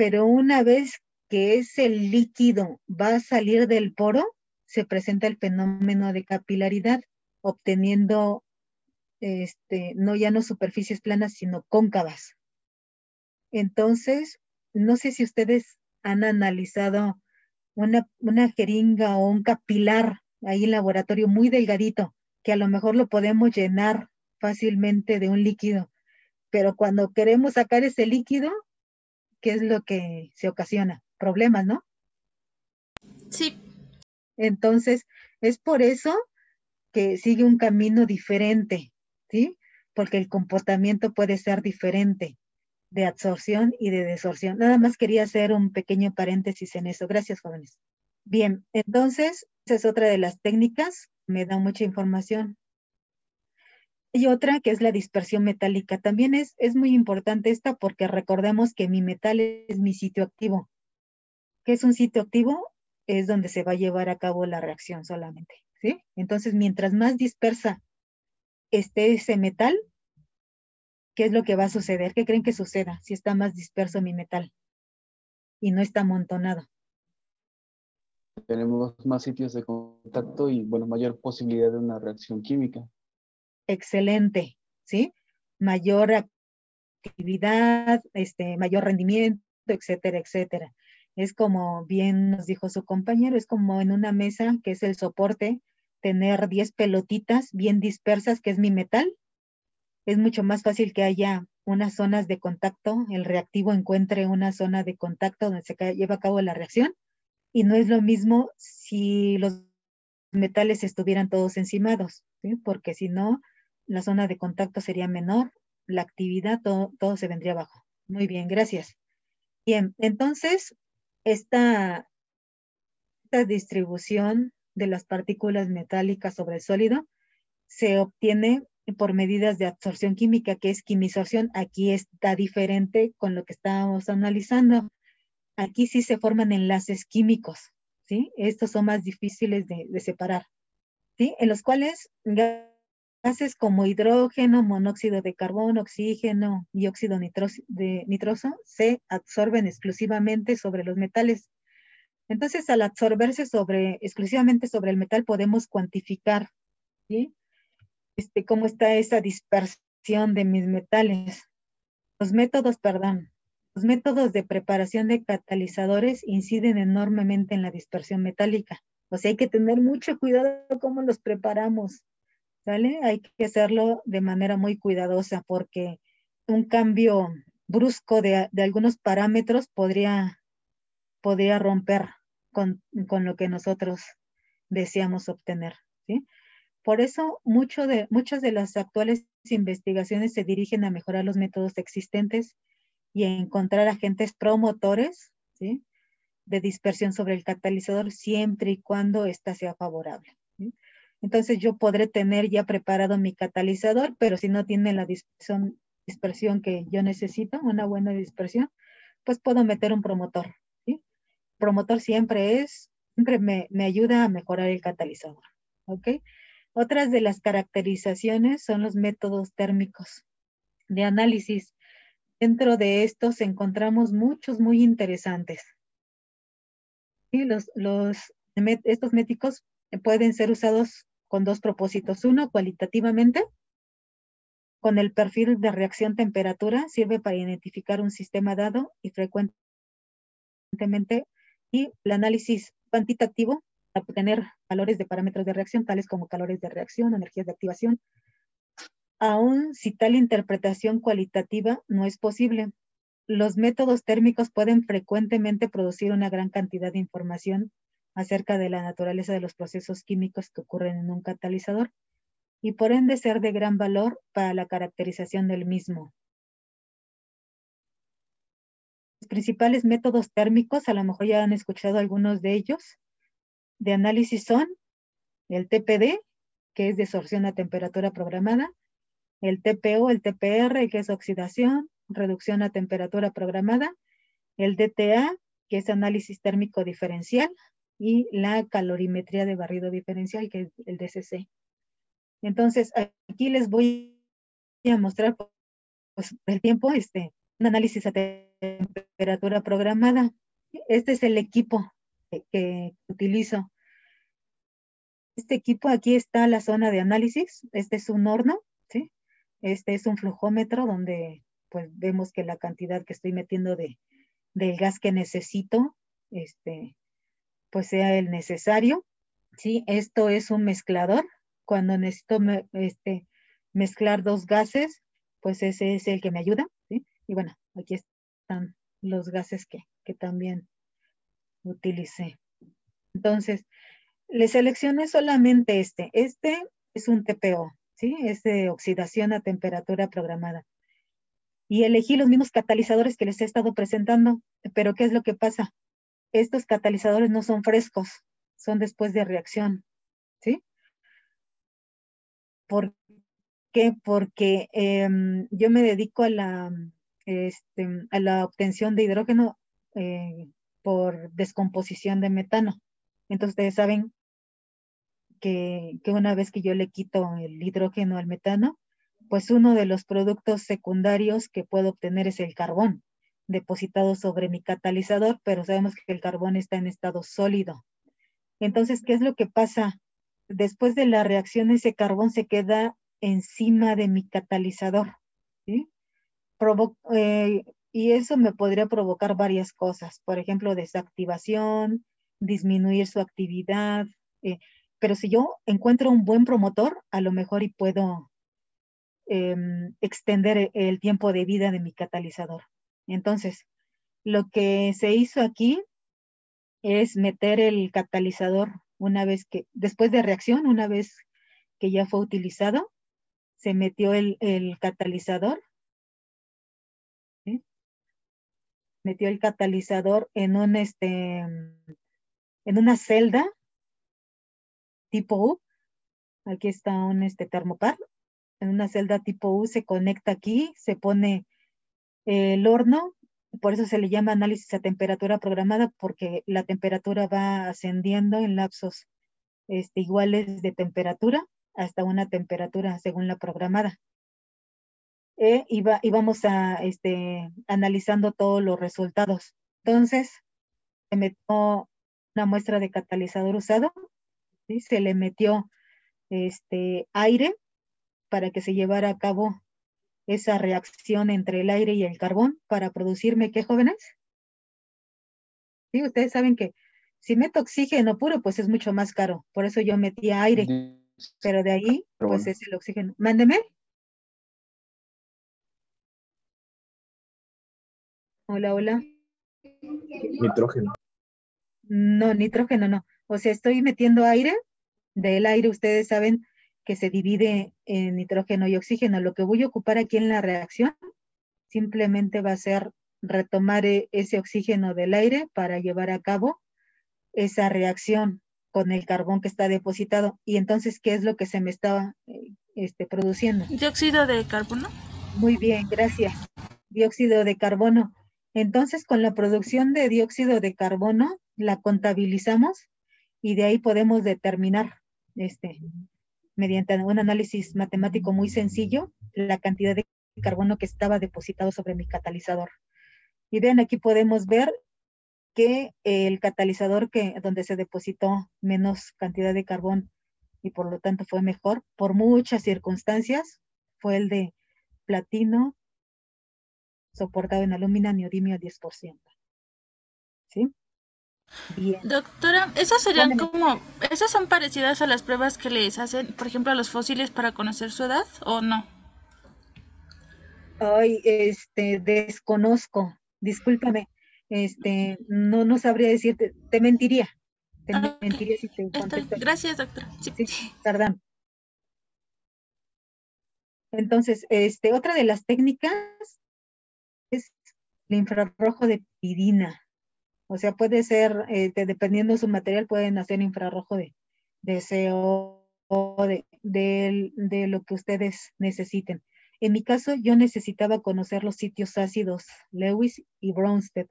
pero una vez que ese líquido va a salir del poro, se presenta el fenómeno de capilaridad, obteniendo este, no ya no superficies planas, sino cóncavas. Entonces, no sé si ustedes han analizado una, una jeringa o un capilar ahí en laboratorio muy delgadito, que a lo mejor lo podemos llenar fácilmente de un líquido, pero cuando queremos sacar ese líquido, ¿qué es lo que se ocasiona? Problemas, ¿no? Sí. Entonces, es por eso que sigue un camino diferente, ¿sí? Porque el comportamiento puede ser diferente de absorción y de desorción. Nada más quería hacer un pequeño paréntesis en eso. Gracias, jóvenes. Bien, entonces, esa es otra de las técnicas. Me da mucha información. Y otra que es la dispersión metálica. También es, es muy importante esta porque recordemos que mi metal es mi sitio activo. ¿Qué es un sitio activo? Es donde se va a llevar a cabo la reacción solamente. ¿sí? Entonces, mientras más dispersa esté ese metal, ¿qué es lo que va a suceder? ¿Qué creen que suceda si está más disperso mi metal y no está amontonado? Tenemos más sitios de contacto y, bueno, mayor posibilidad de una reacción química excelente, ¿sí? Mayor actividad, este, mayor rendimiento, etcétera, etcétera. Es como bien nos dijo su compañero, es como en una mesa que es el soporte, tener 10 pelotitas bien dispersas, que es mi metal. Es mucho más fácil que haya unas zonas de contacto, el reactivo encuentre una zona de contacto donde se lleva a cabo la reacción. Y no es lo mismo si los metales estuvieran todos encimados, ¿sí? porque si no, la zona de contacto sería menor, la actividad, todo, todo se vendría abajo. Muy bien, gracias. Bien, entonces, esta, esta distribución de las partículas metálicas sobre el sólido se obtiene por medidas de absorción química, que es quimisorción. Aquí está diferente con lo que estábamos analizando. Aquí sí se forman enlaces químicos, ¿sí? Estos son más difíciles de, separar, ¿sí? En los cuales gases como hidrógeno, monóxido de carbono, oxígeno y óxido de nitroso se absorben exclusivamente sobre los metales. Entonces, al absorberse sobre, exclusivamente sobre el metal, podemos cuantificar este, cómo está esa dispersión de mis metales. Los métodos, perdón, los métodos de preparación de catalizadores inciden enormemente en la dispersión metálica. O sea, hay que tener mucho cuidado cómo los preparamos. ¿Sale? Hay que hacerlo de manera muy cuidadosa porque un cambio brusco de, algunos parámetros podría, podría romper con, con lo que nosotros deseamos obtener. ¿sí? Por eso mucho de, muchas de las actuales investigaciones se dirigen a mejorar los métodos existentes y a encontrar agentes promotores ¿sí? de dispersión sobre el catalizador siempre y cuando ésta sea favorable. Entonces yo podré tener ya preparado mi catalizador, pero si no tiene la dispersión, dispersión que yo necesito, una buena dispersión, pues puedo meter un promotor. Promotor siempre es, siempre me, me ayuda a mejorar el catalizador. ¿ok? Otras de las caracterizaciones son los métodos térmicos de análisis. Dentro de estos encontramos muchos muy interesantes. Y los, los, estos méticos pueden ser usados con dos propósitos. Uno, cualitativamente, con el perfil de reacción temperatura, sirve para identificar un sistema dado y frecuentemente, y el análisis cuantitativo obtener valores de parámetros de reacción, tales como calores de reacción, energías de activación. Aún si tal interpretación cualitativa no es posible, los métodos térmicos pueden frecuentemente producir una gran cantidad de información acerca de la naturaleza de los procesos químicos que ocurren en un catalizador y por ende ser de gran valor para la caracterización del mismo. Principales métodos térmicos, a lo mejor ya han escuchado algunos de ellos, de análisis son el TPD, que es desorción a temperatura programada, el TPO, el TPR, que es oxidación, reducción a temperatura programada, el DTA, que es análisis térmico diferencial, y la calorimetría de barrido diferencial, que es el DCC. Entonces, aquí les voy a mostrar pues, el tiempo, este, un análisis a temperatura programada. Este es el equipo que, utilizo. Este equipo, aquí está la zona de análisis. Este es un horno, ¿sí? Este es un flujómetro donde pues vemos que la cantidad que estoy metiendo de, del gas que necesito, este, pues sea el necesario. ¿sí? Esto es un mezclador. Cuando necesito este, mezclar dos gases, pues ese es el que me ayuda. ¿sí? Y bueno, aquí los gases que, que también utilicé. Entonces, le seleccioné solamente este. Este es un TPO, ¿sí? Es de oxidación a temperatura programada. Y elegí los mismos catalizadores que les he estado presentando. Pero, ¿qué es lo que pasa? Estos catalizadores no son frescos, son después de reacción, ¿sí? ¿Por qué? Porque em, yo me dedico a la, este, a la obtención de hidrógeno eh, por descomposición de metano. Entonces ustedes saben que, que, una vez que yo le quito el hidrógeno al metano, pues uno de los productos secundarios que puedo obtener es el carbón depositado sobre mi catalizador, pero sabemos que el carbón está en estado sólido. Entonces, ¿qué es lo que pasa? Después de la reacción, ese carbón se queda encima de mi catalizador. ¿sí? Eh, y eso me podría provocar varias cosas, por ejemplo, desactivación, disminuir su actividad. Eh, pero si yo encuentro un buen promotor, a lo mejor y puedo em, extender el tiempo de vida de mi catalizador. Entonces, lo que se hizo aquí es meter el catalizador una vez que, después de reacción, una vez que ya fue utilizado, se metió el catalizador metió el catalizador en un este en una celda tipo U. Aquí está un este termopar. En una celda tipo U se conecta aquí, se pone el horno, por eso se le llama análisis a temperatura programada, porque la temperatura va ascendiendo en lapsos este, iguales de temperatura hasta una temperatura según la programada eh, y, vamos a, este, analizando todos los resultados. Entonces, se metió una muestra de catalizador usado, ¿sí? se le metió este, aire para que se llevara a cabo esa reacción entre el aire y el carbón para producirme, ¿qué jóvenes? Sí, ustedes saben que si meto oxígeno puro, pues es mucho más caro. Por eso yo metía aire. Pero de ahí, pues es el oxígeno. Mándeme. Hola, hola. Nitrógeno. No, nitrógeno no. O sea, estoy metiendo aire. Del aire ustedes saben que se divide en nitrógeno y oxígeno. Lo que voy a ocupar aquí en la reacción simplemente va a ser retomar e, ese oxígeno del aire para llevar a cabo esa reacción con el carbón que está depositado. Y entonces, ¿qué es lo que se me estaba eh, este, produciendo? Dióxido de carbono. Muy bien, gracias. Dióxido de carbono. Entonces, con la producción de dióxido de carbono, la contabilizamos y de ahí podemos determinar, este, mediante un análisis matemático muy sencillo, la cantidad de carbono que estaba depositado sobre mi catalizador. Y vean, aquí podemos ver que el catalizador que, donde se depositó menos cantidad de carbón y por lo tanto fue mejor, por muchas circunstancias, fue el de platino soportado en alumina neodimio al 10%. ¿Sí? Bien. Doctora, esas serían como, esas son parecidas a las pruebas que les hacen, por ejemplo, a los fósiles para conocer su edad o no? Ay, este, desconozco, discúlpame, este, no, no sabría decirte, te mentiría, te mentiría si te contesto. Gracias, doctora. Sí. sí, perdón. Entonces, este, otra de las técnicas el infrarrojo de pirina. O sea, puede ser, eh, dependiendo de su material, pueden hacer infrarrojo de, de CO o de, de, lo que ustedes necesiten. En mi caso, yo necesitaba conocer los sitios ácidos Lewis y Bronsted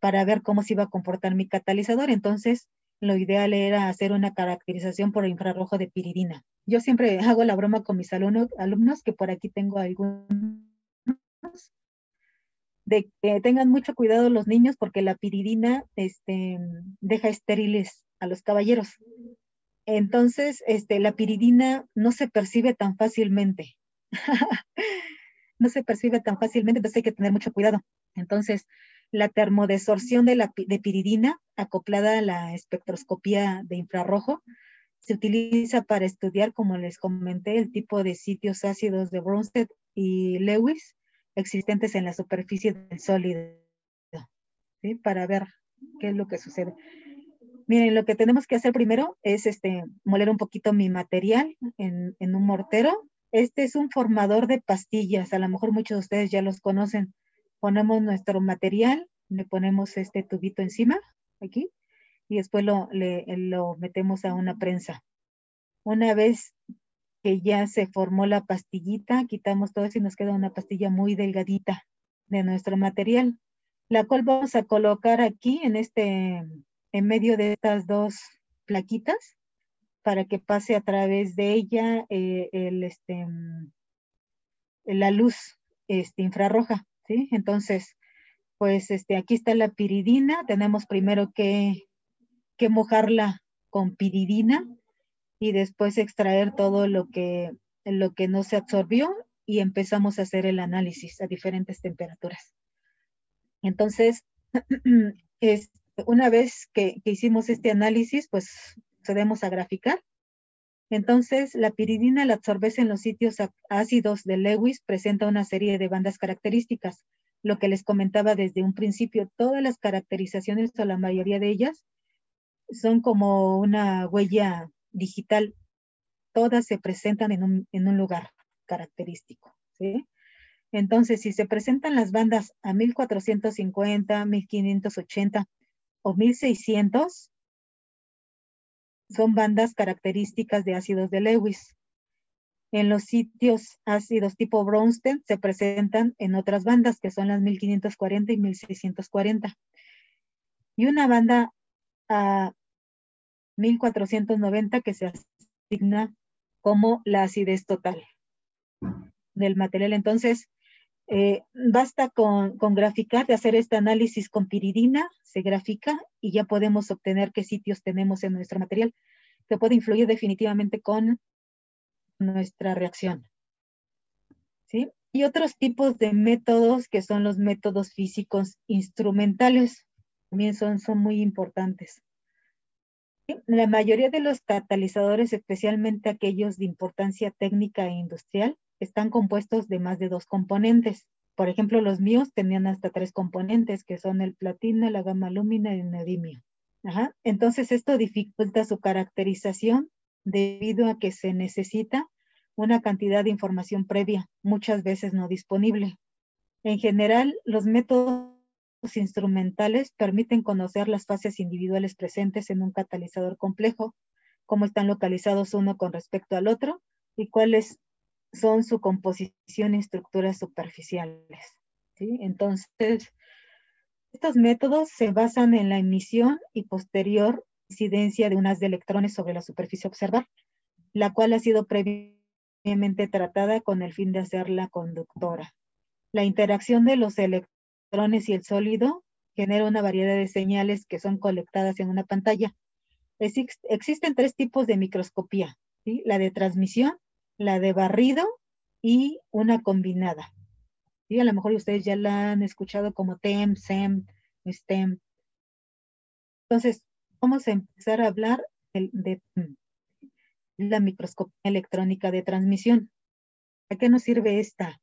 para ver cómo se iba a comportar mi catalizador. Entonces, lo ideal era hacer una caracterización por infrarrojo de piridina. Yo siempre hago la broma con mis alumnos, que por aquí tengo algunos de que tengan mucho cuidado los niños porque la piridina este, deja estériles a los caballeros. Entonces, este, la piridina no se percibe tan fácilmente. no se percibe tan fácilmente, entonces hay que tener mucho cuidado. Entonces, la termodesorción de, la, de piridina acoplada a la espectroscopía de infrarrojo se utiliza para estudiar, como les comenté, el tipo de sitios ácidos de Bronsted y Lewis existentes en la superficie del sólido, ¿sí? para ver qué es lo que sucede. Miren, lo que tenemos que hacer primero es este, moler un poquito mi material en, un mortero. Este es un formador de pastillas, a lo mejor muchos de ustedes ya los conocen. Ponemos nuestro material, le ponemos este tubito encima, aquí, y después le, lo metemos a una prensa. Una vez que ya se formó la pastillita, quitamos todo eso y nos queda una pastilla muy delgadita de nuestro material, la cual vamos a colocar aquí en este, en medio de estas dos plaquitas para que pase a través de ella eh, el, este, la luz este, infrarroja, ¿sí? Entonces, pues este, aquí está la piridina, tenemos primero que, que mojarla con piridina y después extraer todo lo que, lo que no se absorbió y empezamos a hacer el análisis a diferentes temperaturas. Entonces, es, una vez que, que, hicimos este análisis, pues procedemos a graficar. Entonces, la piridina, la absorbes en los sitios ácidos de Lewis, presenta una serie de bandas características. Lo que les comentaba desde un principio, todas las caracterizaciones o la mayoría de ellas son como una huella digital, todas se presentan en un, en un lugar característico. ¿sí? Entonces, si se presentan las bandas a 1450, 1580 o 1600, son bandas características de ácidos de Lewis. En los sitios ácidos tipo Bronsted se presentan en otras bandas que son las 1540 y 1640. Y una banda a 1490 que se asigna como la acidez total del material. Entonces, eh, basta con, con, graficar, de hacer este análisis con piridina, se grafica y ya podemos obtener qué sitios tenemos en nuestro material, que puede influir definitivamente con nuestra reacción. ¿Sí? Y otros tipos de métodos que son los métodos físicos instrumentales, también son, son muy importantes. La mayoría de los catalizadores, especialmente aquellos de importancia técnica e industrial, están compuestos de más de dos componentes. Por ejemplo, los míos tenían hasta tres componentes, que son el platino, la gama alumina y el neodimio. Entonces esto dificulta su caracterización debido a que se necesita una cantidad de información previa, muchas veces no disponible. En general, los métodos instrumentales permiten conocer las fases individuales presentes en un catalizador complejo, cómo están localizados uno con respecto al otro y cuáles son su composición y estructuras superficiales. Entonces, estos métodos se basan en la emisión y posterior incidencia de unas de electrones sobre la superficie a observar, la cual ha sido previamente tratada con el fin de hacerla conductora. La interacción de los electrones y el sólido genera una variedad de señales que son colectadas en una pantalla. existen tres tipos de microscopía, la de transmisión, la de barrido y una combinada. Y A lo mejor ustedes ya la han escuchado como TEM, SEM, STEM. Entonces, vamos a empezar a hablar de, la microscopía electrónica de transmisión. ¿A qué nos sirve esta?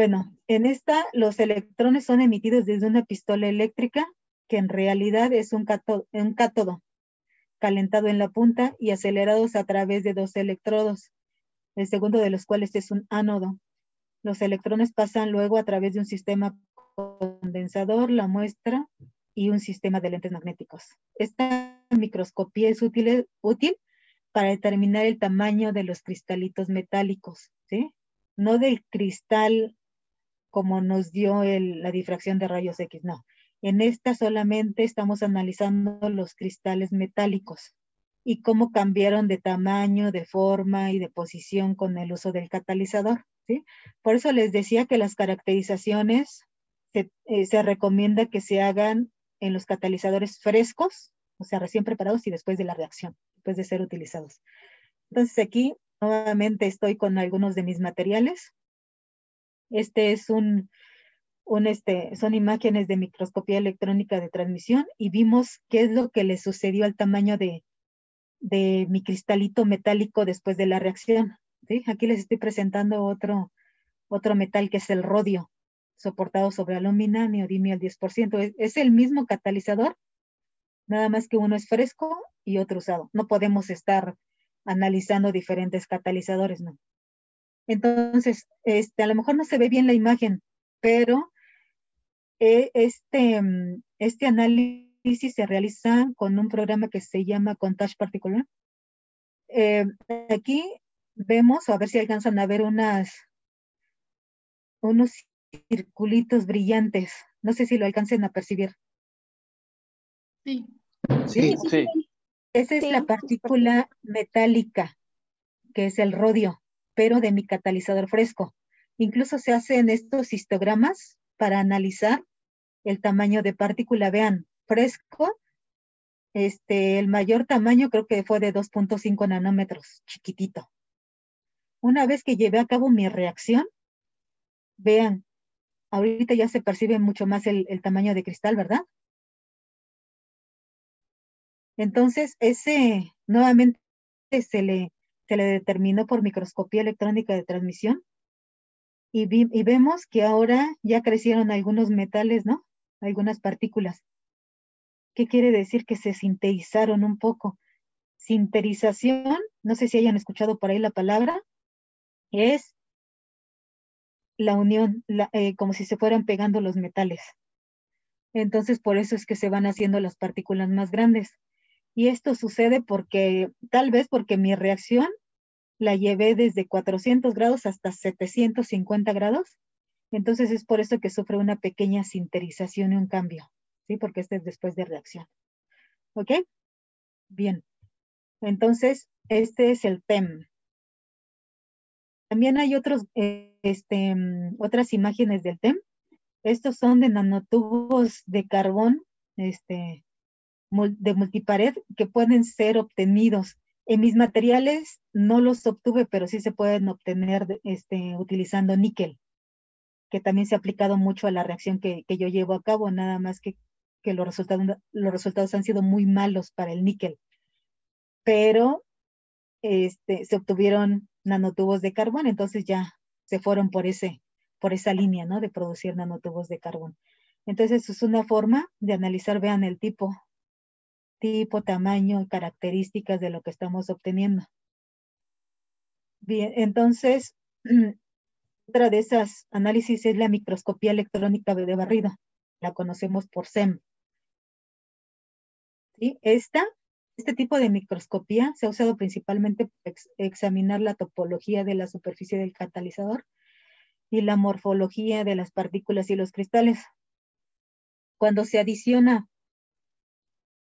Bueno, en esta los electrones son emitidos desde una pistola eléctrica que en realidad es un cátodo calentado en la punta y acelerados a través de dos electrodos, el segundo de los cuales es un ánodo. Los electrones pasan luego a través de un sistema condensador, la muestra y un sistema de lentes magnéticos. Esta microscopía es útil, útil para determinar el tamaño de los cristalitos metálicos, ¿sí? No del cristal como nos dio la difracción de rayos X, no. En esta solamente estamos analizando los cristales metálicos y cómo cambiaron de tamaño, de forma y de posición con el uso del catalizador. ¿sí? Por eso les decía que las caracterizaciones se, eh, se recomienda que se hagan en los catalizadores frescos, o sea, recién preparados y después de la reacción, después de ser utilizados. Entonces aquí nuevamente estoy con algunos de mis materiales. Este es un, este, son imágenes de microscopía electrónica de transmisión y vimos qué es lo que le sucedió al tamaño de, mi cristalito metálico después de la reacción. Aquí les estoy presentando otro, otro metal que es el rodio, soportado sobre alumina, neodimio al 10%. Es, es el mismo catalizador, nada más que uno es fresco y otro usado. No podemos estar analizando diferentes catalizadores, ¿no? Entonces, este, a lo mejor no se ve bien la imagen, pero eh, este, mm, este análisis se realiza con un programa que se llama Contage Particular. Eh, aquí vemos, a ver si alcanzan a ver unas, unos circulitos brillantes. No sé si lo alcancen a percibir. Sí. Sí, sí. Esa es la partícula metálica, que es el rodio, pero de mi catalizador fresco. Incluso se hacen estos histogramas para analizar el tamaño de partícula. Vean, fresco, este, el mayor tamaño creo que fue de 2.5 nanómetros, chiquitito. Una vez que llevé a cabo mi reacción, vean, ahorita ya se percibe mucho más el, tamaño de cristal, ¿verdad? Entonces, ese nuevamente se le, se le determinó por microscopía electrónica de transmisión y, y, vemos que ahora ya crecieron algunos metales, ¿no? algunas partículas. ¿Qué quiere decir? Que se sintetizaron un poco. Sinterización, no sé si hayan escuchado por ahí la palabra, es la unión, eh, como si se fueran pegando los metales. Entonces, por eso es que se van haciendo las partículas más grandes. Y esto sucede porque, tal vez porque mi reacción la llevé desde 400 grados hasta 750 grados entonces es por eso que sufre una pequeña sinterización y un cambio, ¿sí? Porque este es después de reacción. ¿Ok? Bien. Entonces, este es el TEM. También hay otros, este, otras imágenes del TEM. Estos son de nanotubos de carbón este, de multipared que pueden ser obtenidos. En mis materiales no los obtuve, pero sí se pueden obtener este, utilizando níquel que también se ha aplicado mucho a la reacción que, yo llevo a cabo, nada más que, los, resultados, los resultados han sido muy malos para el níquel. Pero este, se obtuvieron nanotubos de carbón, entonces ya se fueron por, ese, por esa línea, ¿no? De producir nanotubos de carbón. Entonces es una forma de analizar, vean el tipo, tipo, tamaño, características de lo que estamos obteniendo. Bien, entonces, otra de esas análisis es la microscopía electrónica de barrido. La conocemos por SEM. ¿Sí? Esta, este tipo de microscopía se ha usado principalmente para examinar la topología de la superficie del catalizador y la morfología de las partículas y los cristales. Cuando se adiciona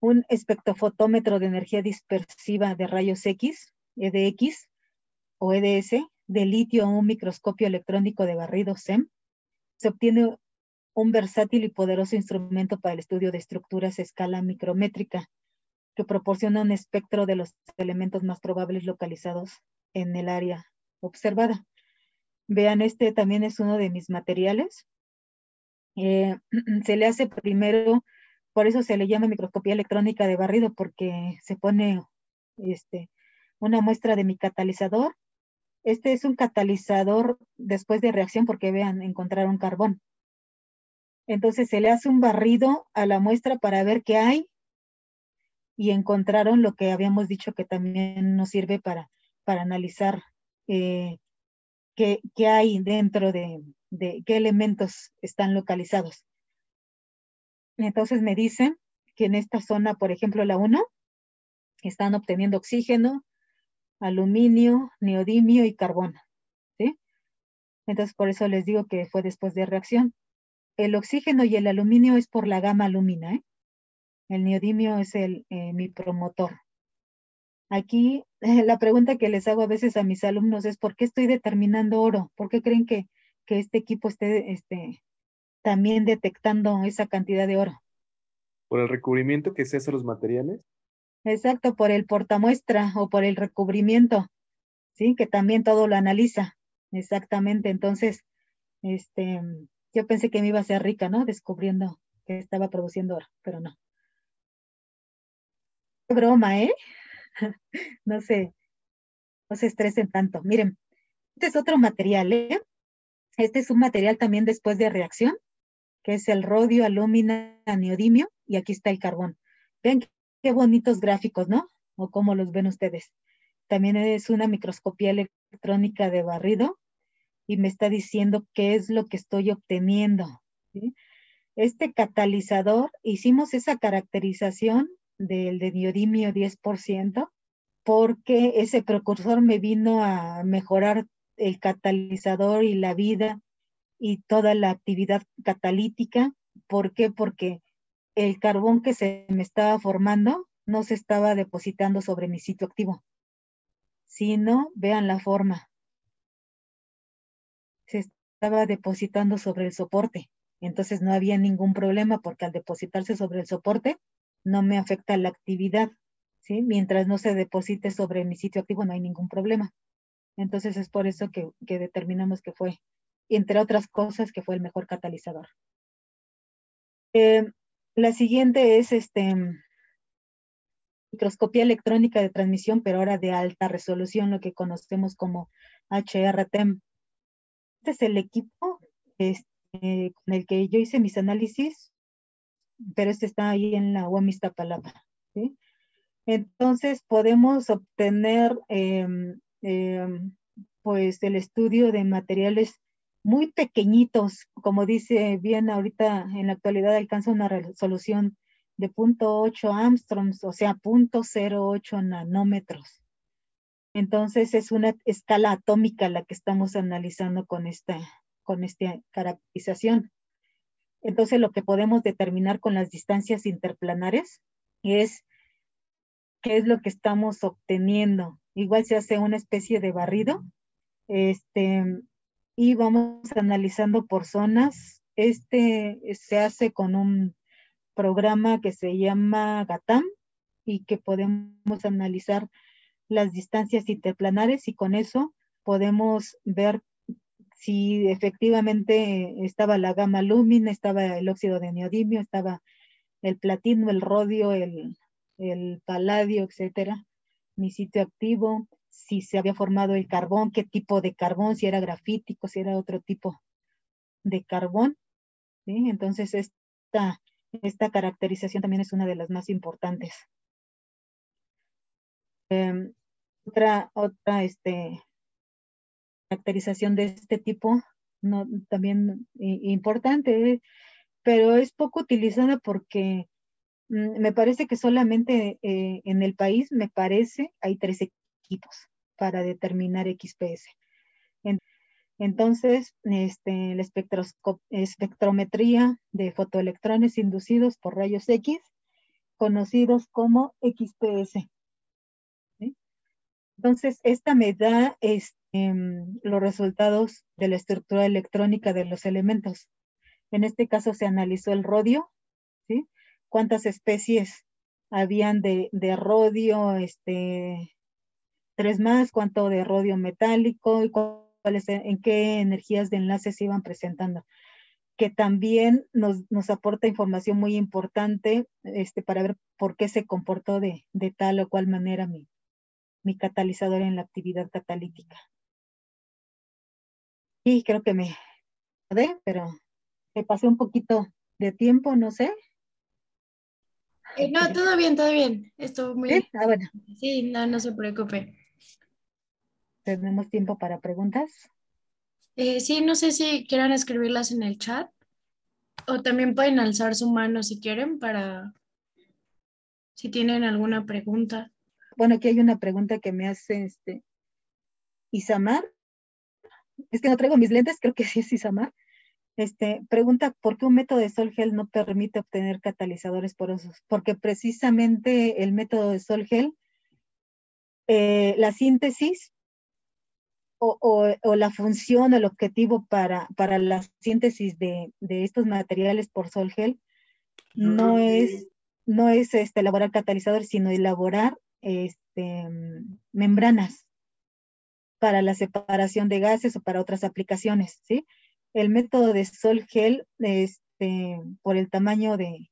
un espectrofotómetro de energía dispersiva de rayos X, EDX o EDS, de litio a un microscopio electrónico de barrido SEM, se obtiene un versátil y poderoso instrumento para el estudio de estructuras a escala micrométrica, que proporciona un espectro de los elementos más probables localizados en el área observada. Vean, este también es uno de mis materiales. Eh, se le hace primero, por eso se le llama microscopía electrónica de barrido, porque se pone este, una muestra de mi catalizador. Este es un catalizador después de reacción, porque vean, encontraron carbón. Entonces se le hace un barrido a la muestra para ver qué hay y encontraron lo que habíamos dicho que también nos sirve para, para analizar eh, qué, hay dentro de, de, qué elementos están localizados. Entonces me dicen que en esta zona, por ejemplo, la 1, están obteniendo oxígeno, aluminio, neodimio y carbón. ¿sí? Entonces por eso les digo que fue después de reacción el oxígeno y el aluminio es por la gama alumina. ¿eh? El neodimio es el, eh, mi promotor. Aquí la pregunta que les hago a veces a mis alumnos es ¿por qué estoy determinando oro? ¿Por qué creen que, que este equipo esté este, también detectando esa cantidad de oro? ¿Por el recubrimiento que se hace a los materiales? Exacto, por el portamuestra o por el recubrimiento, ¿sí? Que también todo lo analiza. Exactamente, entonces, este, yo pensé que me iba a ser rica, ¿no? Descubriendo que estaba produciendo oro, pero no. Qué broma, ¿eh? no sé, no se estresen tanto. Miren, este es otro material, ¿eh? Este es un material también después de reacción, que es el rodio, alumina, neodimio, y aquí está el carbón. Ven qué bonitos gráficos, ¿no? O cómo los ven ustedes. También es una microscopía electrónica de barrido y me está diciendo qué es lo que estoy obteniendo. Este catalizador, hicimos esa caracterización del de diodimio 10% porque ese precursor me vino a mejorar el catalizador y la vida y toda la actividad catalítica. ¿Por qué? Porque el carbón que se me estaba formando no se estaba depositando sobre mi sitio activo, sino vean la forma, se estaba depositando sobre el soporte. Entonces no había ningún problema porque al depositarse sobre el soporte no me afecta la actividad. ¿sí? Mientras no se deposite sobre mi sitio activo no hay ningún problema. Entonces es por eso que, determinamos que fue, entre otras cosas, que fue el mejor catalizador. Eh, la siguiente es este, microscopía electrónica de transmisión, pero ahora de alta resolución, lo que conocemos como HRTEM. Este es el equipo este, con el que yo hice mis análisis, pero este está ahí en la UAM Iztapalapa. ¿sí? Entonces podemos obtener em, em, pues el estudio de materiales muy pequeñitos, como dice bien ahorita en la actualidad alcanza una resolución de 0.8 Armstrongs, o sea, 0.08 nanómetros. Entonces es una escala atómica la que estamos analizando con esta, con esta caracterización. Entonces lo que podemos determinar con las distancias interplanares es qué es lo que estamos obteniendo. Igual se hace una especie de barrido este, y vamos analizando por zonas. Este se hace con un programa que se llama GATAM y que podemos analizar las distancias interplanares y con eso podemos ver si efectivamente estaba la gama lúmina, estaba el óxido de neodimio, estaba el platino, el rodio, el, el paladio, etcétera, mi sitio activo, si se había formado el carbón, qué tipo de carbón, si era grafítico, si era otro tipo de carbón. ¿sí? Entonces, esta, esta caracterización también es una de las más importantes. Em, otra, otra este, caracterización de este tipo, no, también importante, pero es poco utilizada porque mm, me parece que solamente eh, en el país, me parece, hay tres para determinar XPS. Entonces, este, la espectrometría de fotoelectrones inducidos por rayos X, conocidos como XPS. Entonces, esta me da este, los resultados de la estructura electrónica de los elementos. En este caso se analizó el rodio. ¿Cuántas especies habían de, de rodio, este, tres más, cuánto de rodio metálico y cuáles, en qué energías de enlace se iban presentando? que también nos, nos, aporta información muy importante este, para ver por qué se comportó de, de tal o cual manera mi, mi catalizador en la actividad catalítica. Y creo que me pero me pasé un poquito de tiempo, no sé. Eh, no, todo bien, todo bien. Estuvo muy ¿Sí? Ah, bueno. Sí, no, no se preocupe. ¿Tenemos tiempo para preguntas? Eh, sí, no sé si quieran escribirlas en el chat o también pueden alzar su mano si quieren para si tienen alguna pregunta. Bueno, aquí hay una pregunta que me hace este Isamar. Es que no traigo mis lentes, creo que sí es Isamar. Este, pregunta, ¿por qué un método de Solgel no permite obtener catalizadores porosos? Porque precisamente el método de Solgel, eh, la síntesis o, la función, el objetivo para, para la síntesis de, estos materiales por Solgel no es, no es este, elaborar catalizadores, sino elaborar este, membranas para la separación de gases o para otras aplicaciones, ¿sí? El método de sol gel, este, por el tamaño de,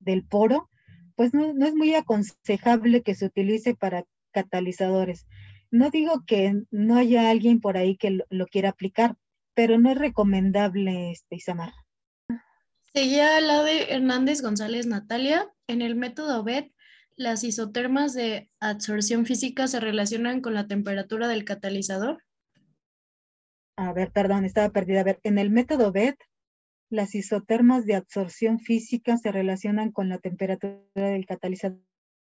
del poro, pues no, no, es muy aconsejable que se utilice para catalizadores. No digo que no haya alguien por ahí que lo, quiera aplicar, pero no es recomendable, este, Isamar. Seguía la de Hernández González Natalia. En el método BET ¿Las isotermas de absorción física se relacionan con la temperatura del catalizador? A ver, perdón, estaba perdida. A ver, en el método BET, las isotermas de absorción física se relacionan con la temperatura del catalizador.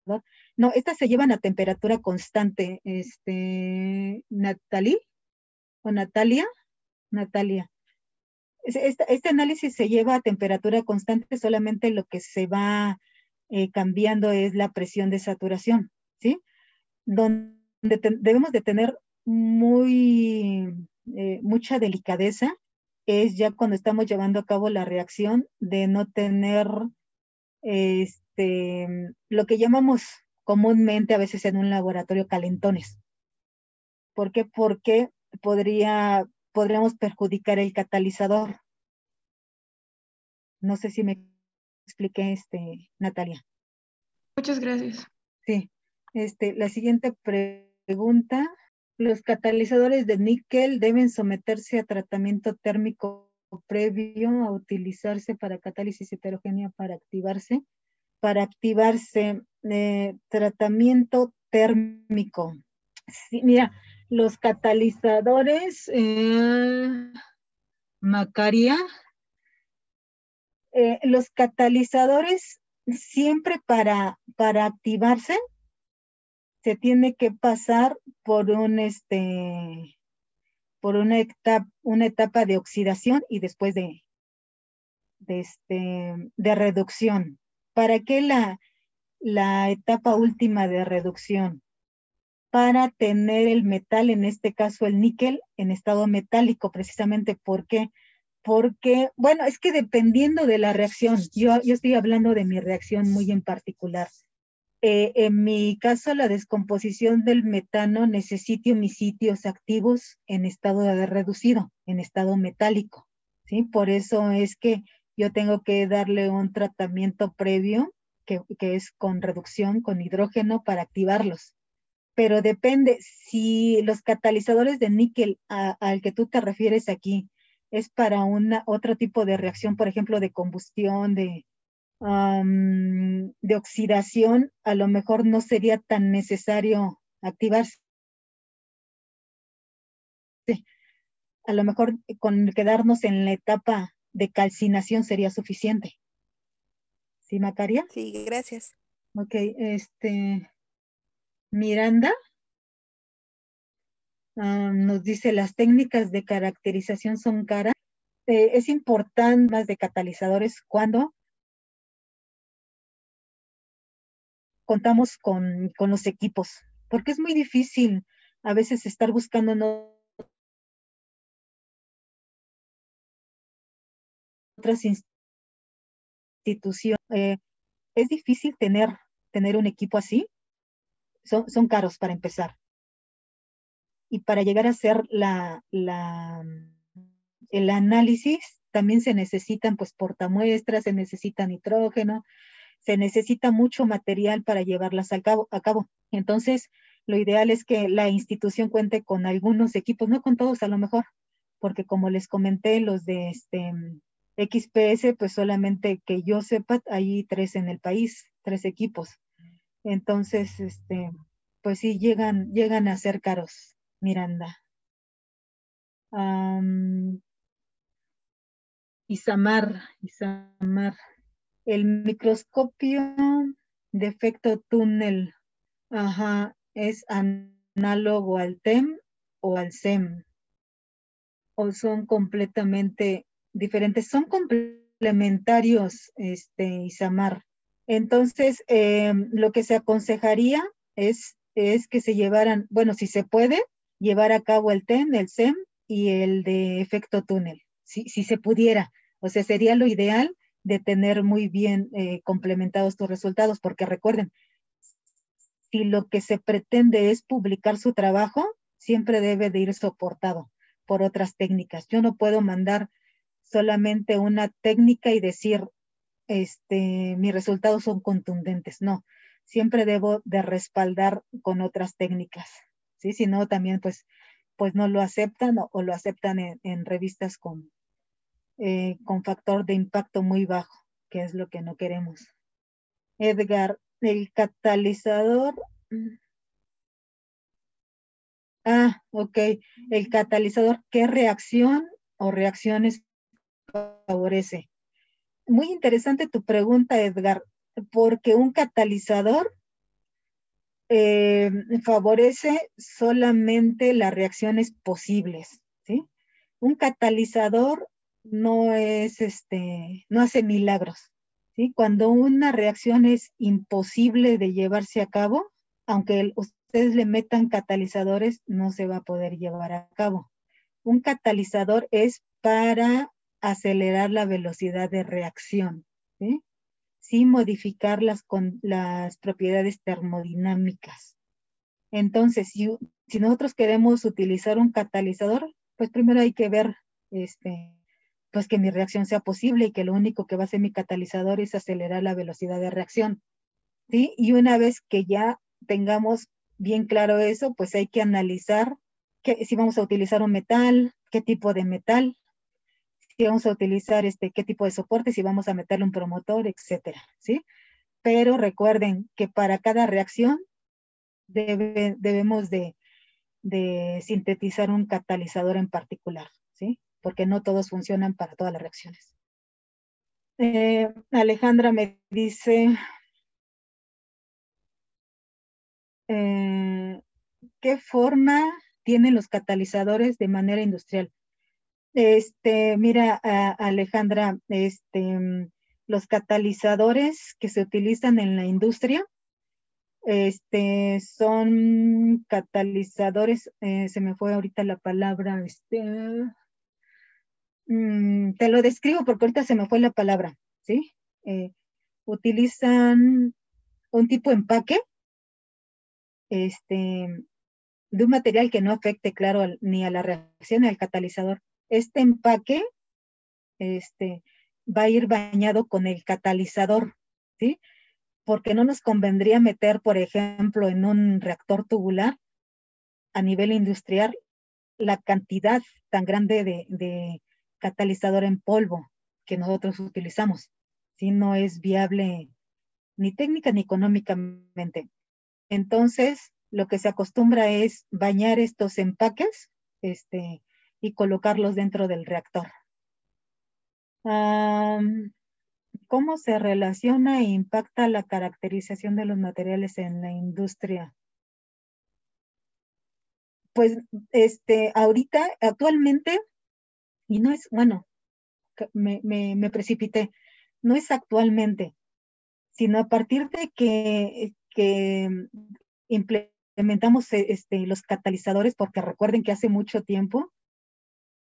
No, estas se llevan a temperatura constante. Este, Natalie o Natalia, Natalia. Este, análisis se lleva a temperatura constante, solamente lo que se va eh, cambiando es la presión de saturación, ¿sí? Donde debemos de tener muy, eh, mucha delicadeza es ya cuando estamos llevando a cabo la reacción de no tener este, lo que llamamos comúnmente a veces en un laboratorio calentones. ¿Por qué? Porque podría, podríamos perjudicar el catalizador. No sé si me expliqué, este, Natalia. Muchas gracias. Sí. Este, la siguiente pregunta. ¿Los catalizadores de níquel deben someterse a tratamiento térmico previo a utilizarse para catálisis heterogénea para activarse? Para activarse, eh, tratamiento térmico. Mira, los catalizadores, eh, Macaria, eh, los catalizadores siempre para, para activarse se tiene que pasar por un este por una etapa, una etapa de oxidación y después de, de, este, de reducción. ¿Para qué la, etapa última de reducción? Para tener el metal, en este caso el níquel, en estado metálico, precisamente porque porque, bueno, es que dependiendo de la reacción, yo, yo estoy hablando de mi reacción muy en particular. Eh, en mi caso, la descomposición del metano necesito mis sitios activos en estado de reducido, en estado metálico, ¿sí? Por eso es que yo tengo que darle un tratamiento previo, que, es con reducción, con hidrógeno, para activarlos. Pero depende, si los catalizadores de níquel al que tú te refieres aquí, es para una, otro tipo de reacción, por ejemplo, de combustión, de, de oxidación, a lo mejor no sería tan necesario activarse. A lo mejor con quedarnos en la etapa de calcinación sería suficiente. ¿Sí, Macaria? Sí, gracias. Ok, este, Miranda ah, nos dice, las técnicas de caracterización son caras. Eh, es importante más de catalizadores cuando contamos con, con, los equipos, porque es muy difícil a veces estar buscando no, otras instituciones. Eh, es difícil tener, tener un equipo así. Son, son caros para empezar. Y para llegar a hacer la, la, el análisis, también se necesitan pues portamuestras, se necesita nitrógeno, se necesita mucho material para llevarlas a cabo, a cabo. Entonces, lo ideal es que la institución cuente con algunos equipos, no con todos a lo mejor, porque como les comenté, los de este XPS, pues solamente que yo sepa, hay tres en el país, tres equipos. Entonces, este, pues sí, llegan, llegan a ser caros, Miranda. Isamar, Isamar. El microscopio de efecto túnel, ajá, es análogo al TEM o al SEM. O son completamente diferentes, son complementarios, este, Isamar. Entonces, em, lo que se aconsejaría es, es que se llevaran, bueno, si se puede, llevar a cabo el TEM, el SEM y el de efecto túnel, si, si se pudiera. O sea, sería lo ideal de tener muy bien eh, complementados tus resultados, porque recuerden, si lo que se pretende es publicar su trabajo, siempre debe de ir soportado por otras técnicas. Yo no puedo mandar solamente una técnica y decir, este, mis resultados son contundentes. No, siempre debo de respaldar con otras técnicas, ¿sí? Si no, también pues, pues no lo aceptan o, lo aceptan en, revistas con, eh, con factor de impacto muy bajo, que es lo que no queremos. Edgar, el catalizador. Mm. Ah, ok. El catalizador, ¿qué reacción o reacciones favorece. Muy interesante tu pregunta, Edgar, porque un catalizador eh, favorece solamente las reacciones posibles. Un catalizador no es este, no hace milagros. Cuando una reacción es imposible de llevarse a cabo, aunque ustedes le metan catalizadores, no se va a poder llevar a cabo. Un catalizador es para acelerar la velocidad de reacción, ¿sí? sin modificar las, con, las propiedades termodinámicas. Entonces, si, si, nosotros queremos utilizar un catalizador, pues primero hay que ver este, pues que mi reacción sea posible y que lo único que va a hacer mi catalizador es acelerar la velocidad de reacción. ¿sí? Y una vez que ya tengamos bien claro eso, pues hay que analizar que, si vamos a utilizar un metal, qué tipo de metal, si vamos a utilizar este, qué tipo de soporte, si vamos a meterle un promotor, etcétera, ¿sí? Pero recuerden que para cada reacción debemos de, sintetizar un catalizador en particular, ¿sí? Porque no todos funcionan para todas las reacciones. Eh, Alejandra me dice, eh, ¿qué forma tienen los catalizadores de manera industrial? Este, mira, Alejandra, este, mm, los catalizadores que se utilizan en la industria, este, son catalizadores, eh, se me fue ahorita la palabra, este, mm, te lo describo porque ahorita se me fue la palabra, ¿sí? Eh, utilizan un tipo de empaque, este, de un material que no afecte, claro, ni a la reacción al catalizador este empaque este, va a ir bañado con el catalizador, ¿sí? Porque no nos convendría meter, por ejemplo, en un reactor tubular a nivel industrial la cantidad tan grande de, catalizador en polvo que nosotros utilizamos. Si no es viable ni técnica ni económicamente. Entonces, lo que se acostumbra es bañar estos empaques este, y colocarlos dentro del reactor. ¿Cómo se relaciona e impacta la caracterización de los materiales en la industria? Pues, este, ahorita, actualmente, y no es, bueno, me, me, precipité, no es actualmente, sino a partir de que, que implementamos este, los catalizadores, porque recuerden que hace mucho tiempo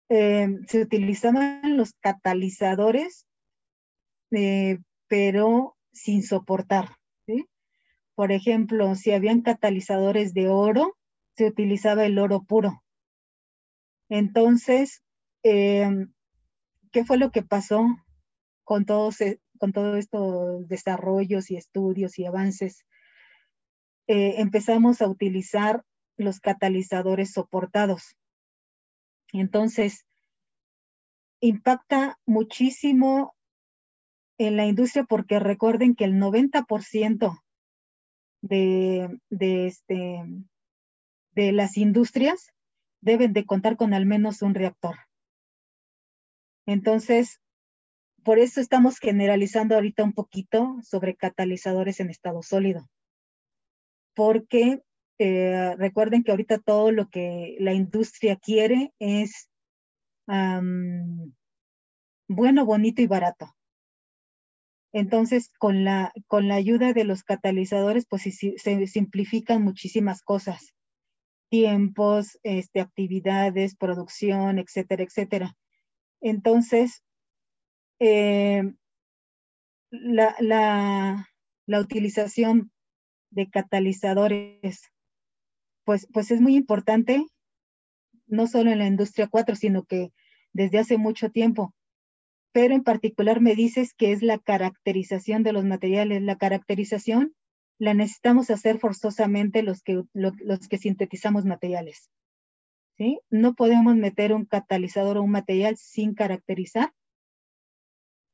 eh, se utilizaban los catalizadores, eh, pero sin soportar. Por ejemplo, si habían catalizadores de oro, se utilizaba el oro puro. Entonces, em, ¿qué fue lo que pasó con todos, e, con todos estos desarrollos y estudios y avances? Eh, empezamos a utilizar los catalizadores soportados. Entonces, impacta muchísimo en la industria porque recuerden que el 90% de, de, este, de las industrias deben de contar con al menos un reactor. Entonces, por eso estamos generalizando ahorita un poquito sobre catalizadores en estado sólido. Porque eh, recuerden que ahorita todo lo que la industria quiere es bueno, bonito y barato. Entonces, con la, con la ayuda de los catalizadores, pues se simplifican muchísimas cosas. Tiempos, este, actividades, producción, etcétera, etcétera. Entonces, eh, la, la, la utilización de catalizadores pues, pues es muy importante, no solo en la industria 4, sino que desde hace mucho tiempo. Pero en particular me dices que es la caracterización de los materiales. La caracterización la necesitamos hacer forzosamente los que, los que sintetizamos materiales. ¿sí? No podemos meter un catalizador o un material sin caracterizar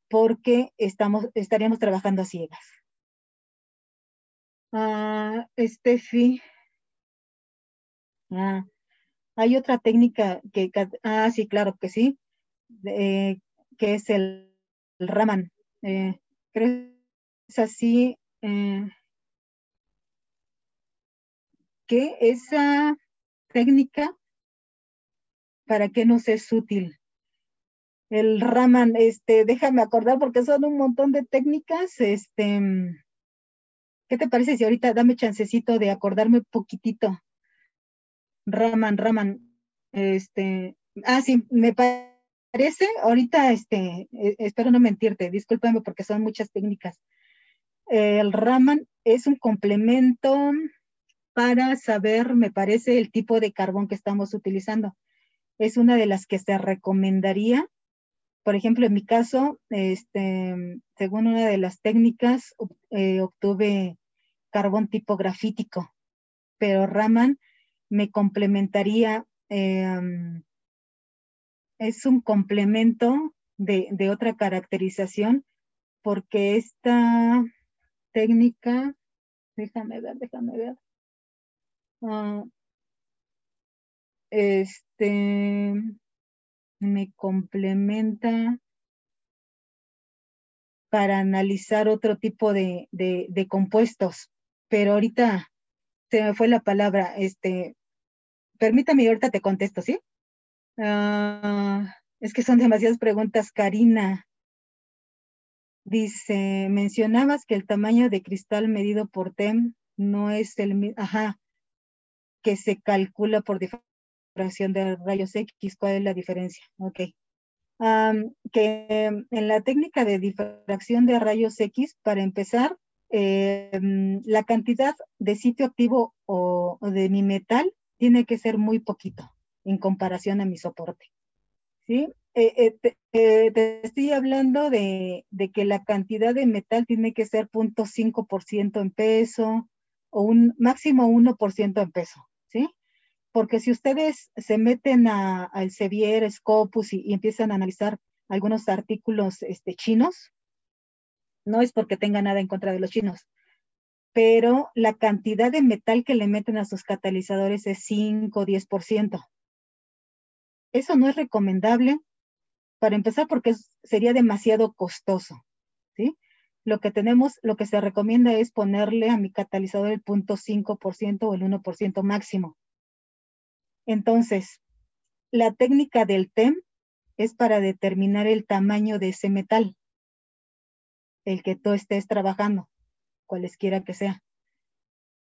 porque estamos, estaríamos trabajando a ciegas. Ah, Estefi, Ah, hay otra técnica que, ah, sí, claro que sí, que es el, Raman. Eh, creo es así, eh, que esa técnica, ¿para qué nos es útil? El Raman, este, déjame acordar porque son un montón de técnicas, este, ¿qué te parece si ahorita dame chancecito de acordarme poquitito? Raman, Raman, este, ah, sí, me parece, ahorita, este, e, espero no mentirte, discúlpame porque son muchas técnicas. El Raman es un complemento para saber, me parece, el tipo de carbón que estamos utilizando. Es una de las que se recomendaría. Por ejemplo, en mi caso, este, según una de las técnicas, eh, obtuve carbón tipo grafítico, pero Raman me complementaría, em, es un complemento de, otra caracterización, porque esta técnica, déjame ver, déjame ver. Ah, este me complementa para analizar otro tipo de, de, compuestos, pero ahorita se me fue la palabra, este, permítame, ahorita te contesto, ¿sí? Ah, es que son demasiadas preguntas, Karina. Dice, mencionabas que el tamaño de cristal medido por TEM no es el mismo, ajá, que se calcula por difracción de rayos X. ¿Cuál es la diferencia? Ok. que en la técnica de difracción de rayos X, para empezar, em, la cantidad de sitio activo o de mi metal tiene que ser muy poquito en comparación a mi soporte. ¿Sí? Eh, eh, eh, te, estoy hablando de, que la cantidad de metal tiene que ser 0.5% en peso o un máximo 1% en peso, ¿sí? porque si ustedes se meten al Sevier, Scopus y, empiezan a analizar algunos artículos este, chinos, no es porque tenga nada en contra de los chinos, pero la cantidad de metal que le meten a sus catalizadores es 5 o 10%. Eso no es recomendable, para empezar, porque sería demasiado costoso, ¿sí? Lo que tenemos, lo que se recomienda es ponerle a mi catalizador el 0.5% o el 1% máximo. Entonces, la técnica del TEM es para determinar el tamaño de ese metal, el que tú estés trabajando, cualesquiera que sea.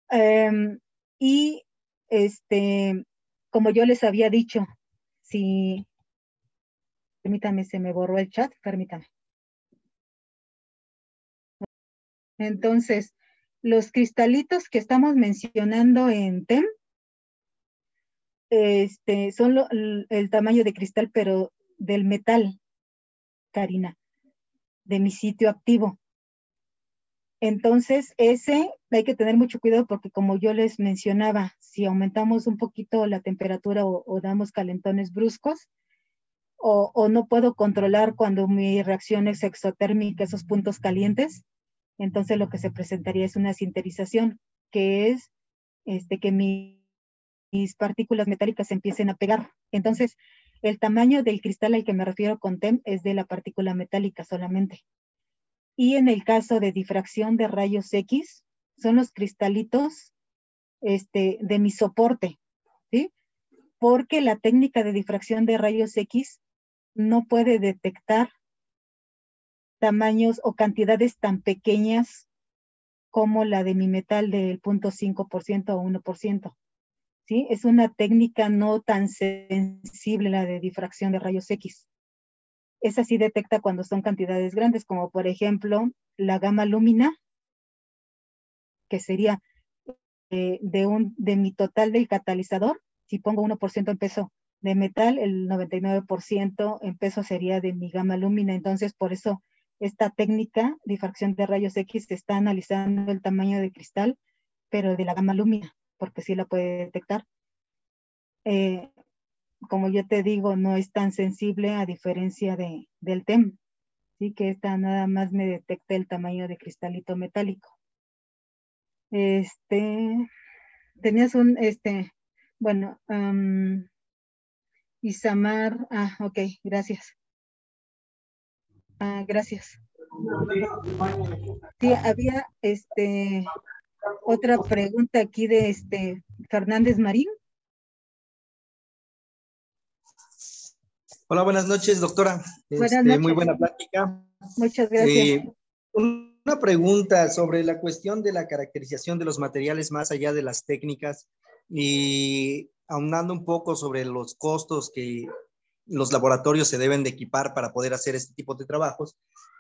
Em, y este, como yo les había dicho, si, permítame, se me borró el chat, permítame. Entonces, los cristalitos que estamos mencionando en TEM este, son el, tamaño de cristal, pero del metal, Karina, de mi sitio activo. Entonces, ese hay que tener mucho cuidado porque como yo les mencionaba, si aumentamos un poquito la temperatura o, damos calentones bruscos, o, no puedo controlar cuando mi reacción es exotérmica, esos puntos calientes, entonces lo que se presentaría es una sinterización, que es este, que mi mis partículas metálicas empiecen a pegar. Entonces, el tamaño del cristal al que me refiero con TEM es de la partícula metálica solamente. Y en el caso de difracción de rayos X, son los cristalitos este, de mi soporte, ¿sí? Porque la técnica de difracción de rayos X no puede detectar tamaños o cantidades tan pequeñas como la de mi metal del 0.5% o 1%. Es una técnica no tan sensible la de difracción de rayos X. Esa sí detecta cuando son cantidades grandes, como por ejemplo la gama lúmina, que sería eh, de, un, de mi total del catalizador. Si pongo 1% en peso de metal, el 99% en peso sería de mi gama lúmina. Entonces, por eso esta técnica, difracción de rayos X, está analizando el tamaño de cristal, pero de la gama lúmina porque sí la puede detectar. Eh, como yo te digo, no es tan sensible a diferencia de, del TEM, sí que esta nada más me detecta el tamaño de cristalito metálico. Este, tenías un, este, bueno, Isamar, ah, ok, gracias. Ah, gracias. Sí, había, este, otra pregunta aquí de este Fernández Marín. Hola, buenas noches, doctora. Buenas este, noches. Muy buena plática. Muchas gracias. Eh, una pregunta sobre la cuestión de la caracterización de los materiales más allá de las técnicas y aunando un poco sobre los costos que los laboratorios se deben de equipar para poder hacer este tipo de trabajos.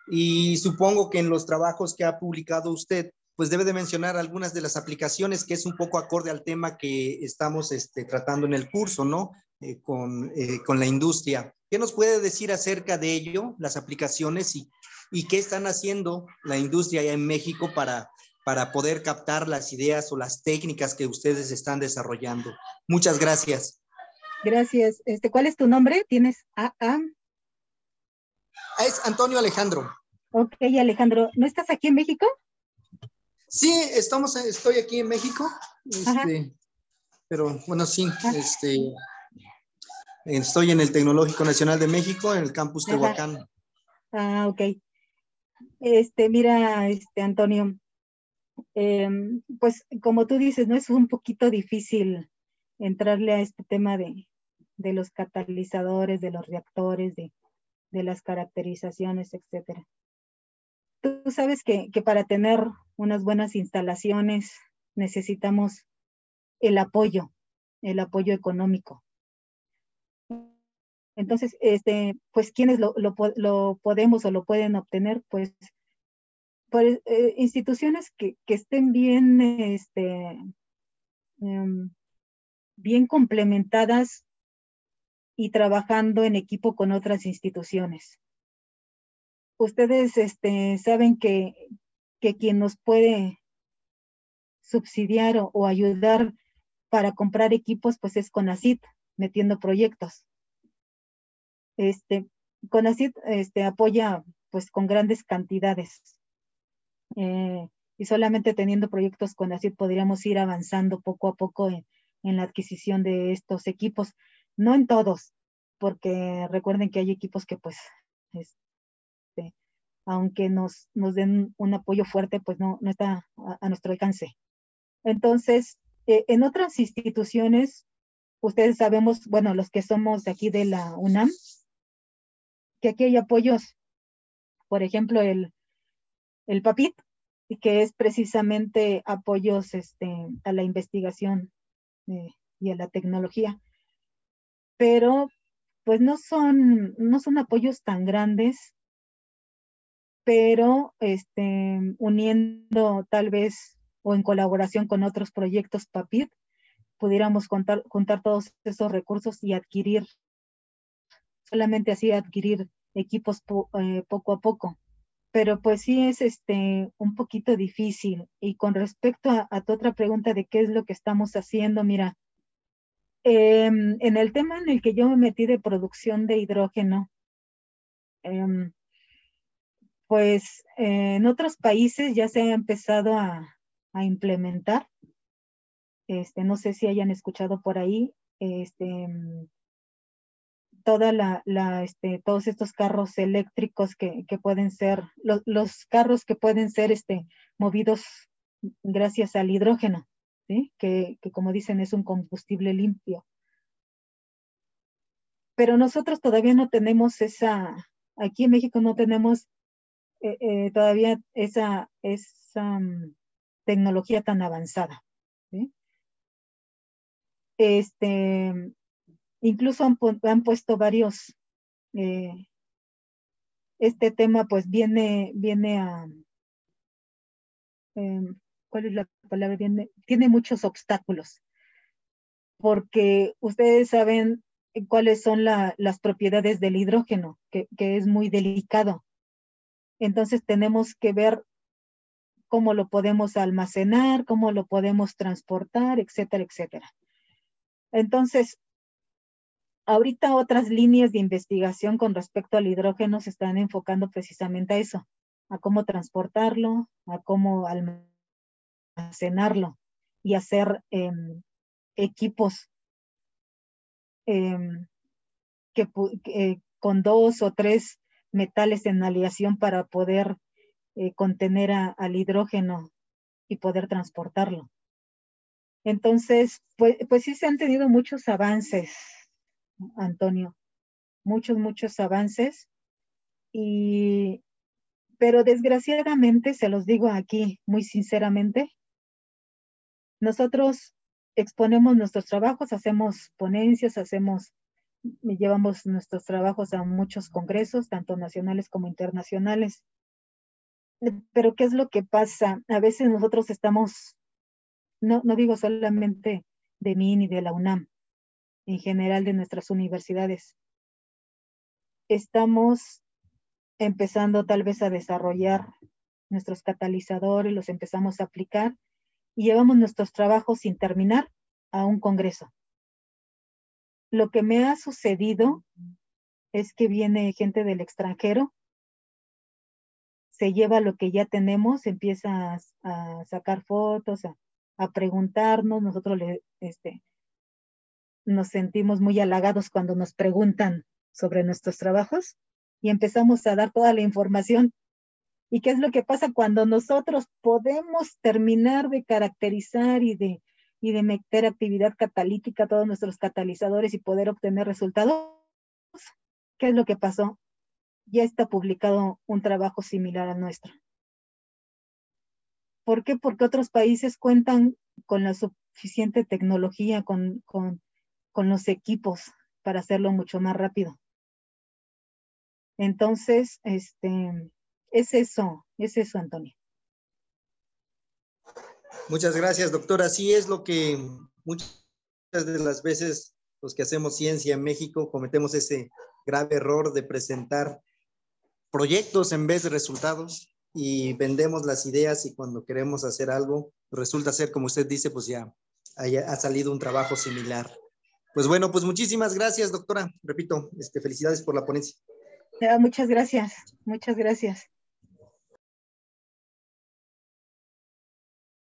Y supongo que en los trabajos que ha publicado usted, pues debe de mencionar algunas de las aplicaciones que es un poco acorde al tema que estamos este, tratando en el curso, ¿no? Eh, con, eh, con, la industria. ¿Qué nos puede decir acerca de ello, las aplicaciones y, y qué están haciendo la industria allá en México para, para poder captar las ideas o las técnicas que ustedes están desarrollando? Muchas gracias. Gracias. Este, ¿Cuál es tu nombre? ¿Tienes A? Es Antonio Alejandro. Ok, Alejandro. ¿No estás aquí en México? Sí, estamos, estoy aquí en México, este, pero bueno, sí, este, estoy en el Tecnológico Nacional de México, en el campus Tehuacán. Ah, ok. Este, mira, este, Antonio, em, pues como tú dices, ¿no? Es un poquito difícil entrarle a este tema de, de los catalizadores, de los reactores, de, de las caracterizaciones, etcétera. Tú sabes que, para tener unas buenas instalaciones necesitamos el apoyo, el apoyo económico. Entonces, este, pues, ¿quiénes lo, podemos o lo pueden obtener? Pues, pues instituciones que, estén bien, este, em, bien complementadas y trabajando en equipo con otras instituciones ustedes este, saben que, que quien nos puede subsidiar o, ayudar para comprar equipos, pues es CONACIT, metiendo proyectos. Este, este, apoya pues con grandes cantidades. Eh, y solamente teniendo proyectos CONACIT podríamos ir avanzando poco a poco en, la adquisición de estos equipos. No en todos, porque recuerden que hay equipos que pues, este, aunque nos, den un apoyo fuerte, pues no, no está a, nuestro alcance. Entonces, eh, en otras instituciones, ustedes sabemos, bueno, los que somos de aquí de la UNAM, que aquí hay apoyos, por ejemplo, el, el PAPIT, que es precisamente apoyos este, a la investigación eh, y a la tecnología. Pero pues no son, no son apoyos tan grandes, pero este, uniendo tal vez o en colaboración con otros proyectos PAPIT, pudiéramos contar, juntar todos esos recursos y adquirir, solamente así adquirir equipos eh, poco a poco. Pero pues sí es este, un poquito difícil. Y con respecto a, a tu otra pregunta de qué es lo que estamos haciendo, mira, Em, en el tema en el que yo me metí de producción de hidrógeno, em, pues en otros países ya se ha empezado a, implementar. Este, no sé si hayan escuchado por ahí, este, toda la, este, todos estos carros eléctricos que, pueden ser, los, carros que pueden ser este, movidos gracias al hidrógeno que, como dicen es un combustible limpio. Pero nosotros todavía no tenemos esa, aquí en México no tenemos eh, eh, todavía esa, esa mm, tecnología tan avanzada. Este, incluso han, han puesto varios, eh, este tema pues viene, viene a, em, ¿cuál es la palabra? Tiene, tiene muchos obstáculos, porque ustedes saben cuáles son las propiedades del hidrógeno, que, es muy delicado. Entonces tenemos que ver cómo lo podemos almacenar, cómo lo podemos transportar, etcétera, etcétera. Entonces, ahorita otras líneas de investigación con respecto al hidrógeno se están enfocando precisamente a eso, a cómo transportarlo, a cómo almacenarlo y hacer em, equipos em, que, eh, con dos o tres metales en aleación para poder eh, contener al hidrógeno y poder transportarlo. Entonces, pues, pues sí se han tenido muchos avances, Antonio, muchos, muchos avances. Y, pero desgraciadamente, se los digo aquí muy sinceramente, nosotros exponemos nuestros trabajos, hacemos ponencias, hacemos, llevamos nuestros trabajos a muchos congresos, tanto nacionales como internacionales. Pero ¿qué es lo que pasa? A veces nosotros estamos, no, no digo solamente de mí ni de la UNAM, en general de nuestras universidades. Estamos empezando tal vez a desarrollar nuestros catalizadores, los empezamos a aplicar y llevamos nuestros trabajos sin terminar a un congreso. Lo que me ha sucedido es que viene gente del extranjero, se lleva lo que ya tenemos, empieza a, sacar fotos, a, preguntarnos, nosotros le, este, nos sentimos muy halagados cuando nos preguntan sobre nuestros trabajos y empezamos a dar toda la información ¿Y qué es lo que pasa cuando nosotros podemos terminar de caracterizar y de, y de meter actividad catalítica a todos nuestros catalizadores y poder obtener resultados? ¿Qué es lo que pasó? Ya está publicado un trabajo similar a nuestro. ¿Por qué? Porque otros países cuentan con la suficiente tecnología, con, con, con los equipos para hacerlo mucho más rápido. Entonces, este, es eso, es eso, Antonio. Muchas gracias, doctora. Así es lo que muchas de las veces los que hacemos ciencia en México cometemos ese grave error de presentar proyectos en vez de resultados y vendemos las ideas y cuando queremos hacer algo resulta ser, como usted dice, pues ya haya, ha salido un trabajo similar. Pues bueno, pues muchísimas gracias, doctora. Repito, este, felicidades por la ponencia. muchas gracias, muchas gracias.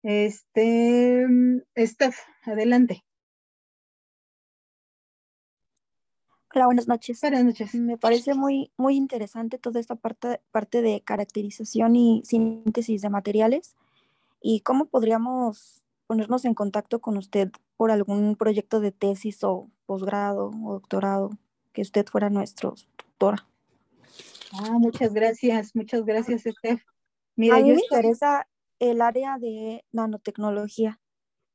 Este, Steph, adelante. Hola, buenas noches. Buenas noches. Me parece muy, muy interesante toda esta parte, parte de caracterización y síntesis de materiales. ¿Y cómo podríamos ponernos en contacto con usted por algún proyecto de tesis o posgrado o doctorado, que usted fuera nuestro doctora? Ah, muchas gracias, muchas gracias, Steph. Mira, A mí me interesa el área de nanotecnología.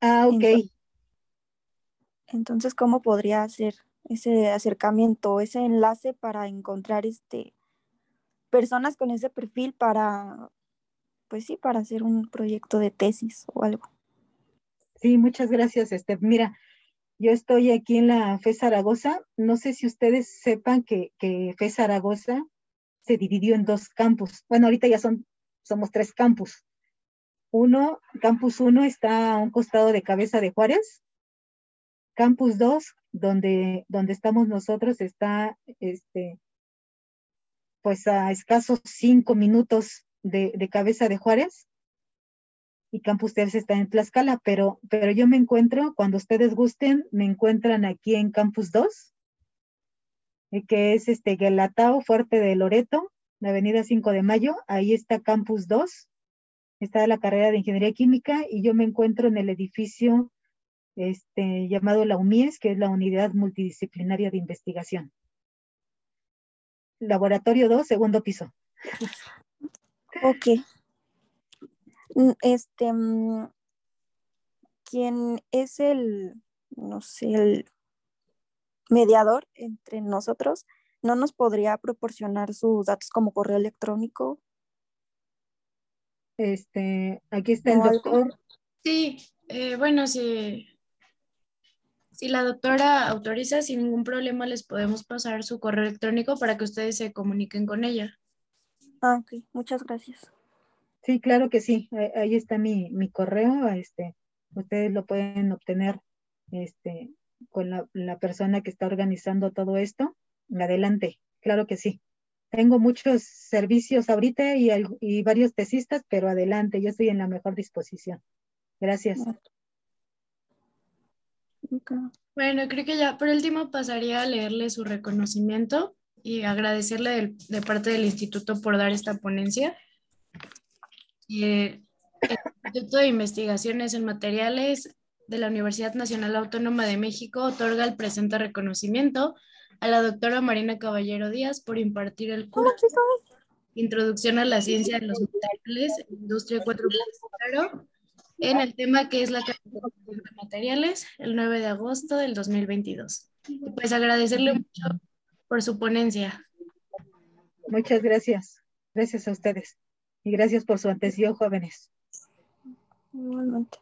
Ah, ok. Entonces, entonces, ¿cómo podría ser? ese acercamiento, ese enlace para encontrar este, personas con ese perfil para, pues sí, para hacer un proyecto de tesis o algo. Sí, muchas gracias, Esther. Mira, yo estoy aquí en la FE Zaragoza. No sé si ustedes sepan que, que FE Zaragoza se dividió en dos campus. Bueno, ahorita ya son, somos tres campus. Uno, campus uno está a un costado de Cabeza de Juárez. Campus 2 donde, donde estamos nosotros está, este, pues a escasos cinco minutos de, cabeza de Juárez y Campus 3 está en Tlaxcala, pero, pero yo me encuentro, cuando ustedes gusten, me encuentran aquí en Campus 2, eh, que es este Guelatao, Fuerte de Loreto, la avenida 5 de Mayo, ahí está Campus 2, está la carrera de Ingeniería Química y yo me encuentro en el edificio este, llamado la UMIES, que es la Unidad Multidisciplinaria de Investigación. Laboratorio 2, segundo piso. Ok. Mm, este, mm, ¿quién es el, no sé, el mediador entre nosotros? ¿No nos podría proporcionar sus datos como correo electrónico? Este, aquí está el doctor. Sí, eh, bueno, sí, si la doctora autoriza, sin ningún problema les podemos pasar su correo electrónico para que ustedes se comuniquen con ella. Ah, ok, muchas gracias. Sí, claro que sí. Ahí está mi, correo. Este, ustedes lo pueden obtener este, con la, persona que está organizando todo esto. Adelante, claro que sí. Tengo muchos servicios ahorita y, y varios tesistas, pero adelante, yo estoy en la mejor disposición. Gracias. Bueno, creo que ya por último pasaría a leerle su reconocimiento y agradecerle de, parte del instituto por dar esta ponencia. El Instituto de Investigaciones en Materiales de la Universidad Nacional Autónoma de México otorga el presente reconocimiento a la doctora Marina Caballero Díaz por impartir el curso Introducción a la Ciencia de los Materiales, Industria 4.0 en el tema que es la caracterización de materiales el 9 de agosto del 2022. Y pues agradecerle mucho por su ponencia. Muchas gracias. Gracias a ustedes. Y gracias por su atención, jóvenes. Igualmente.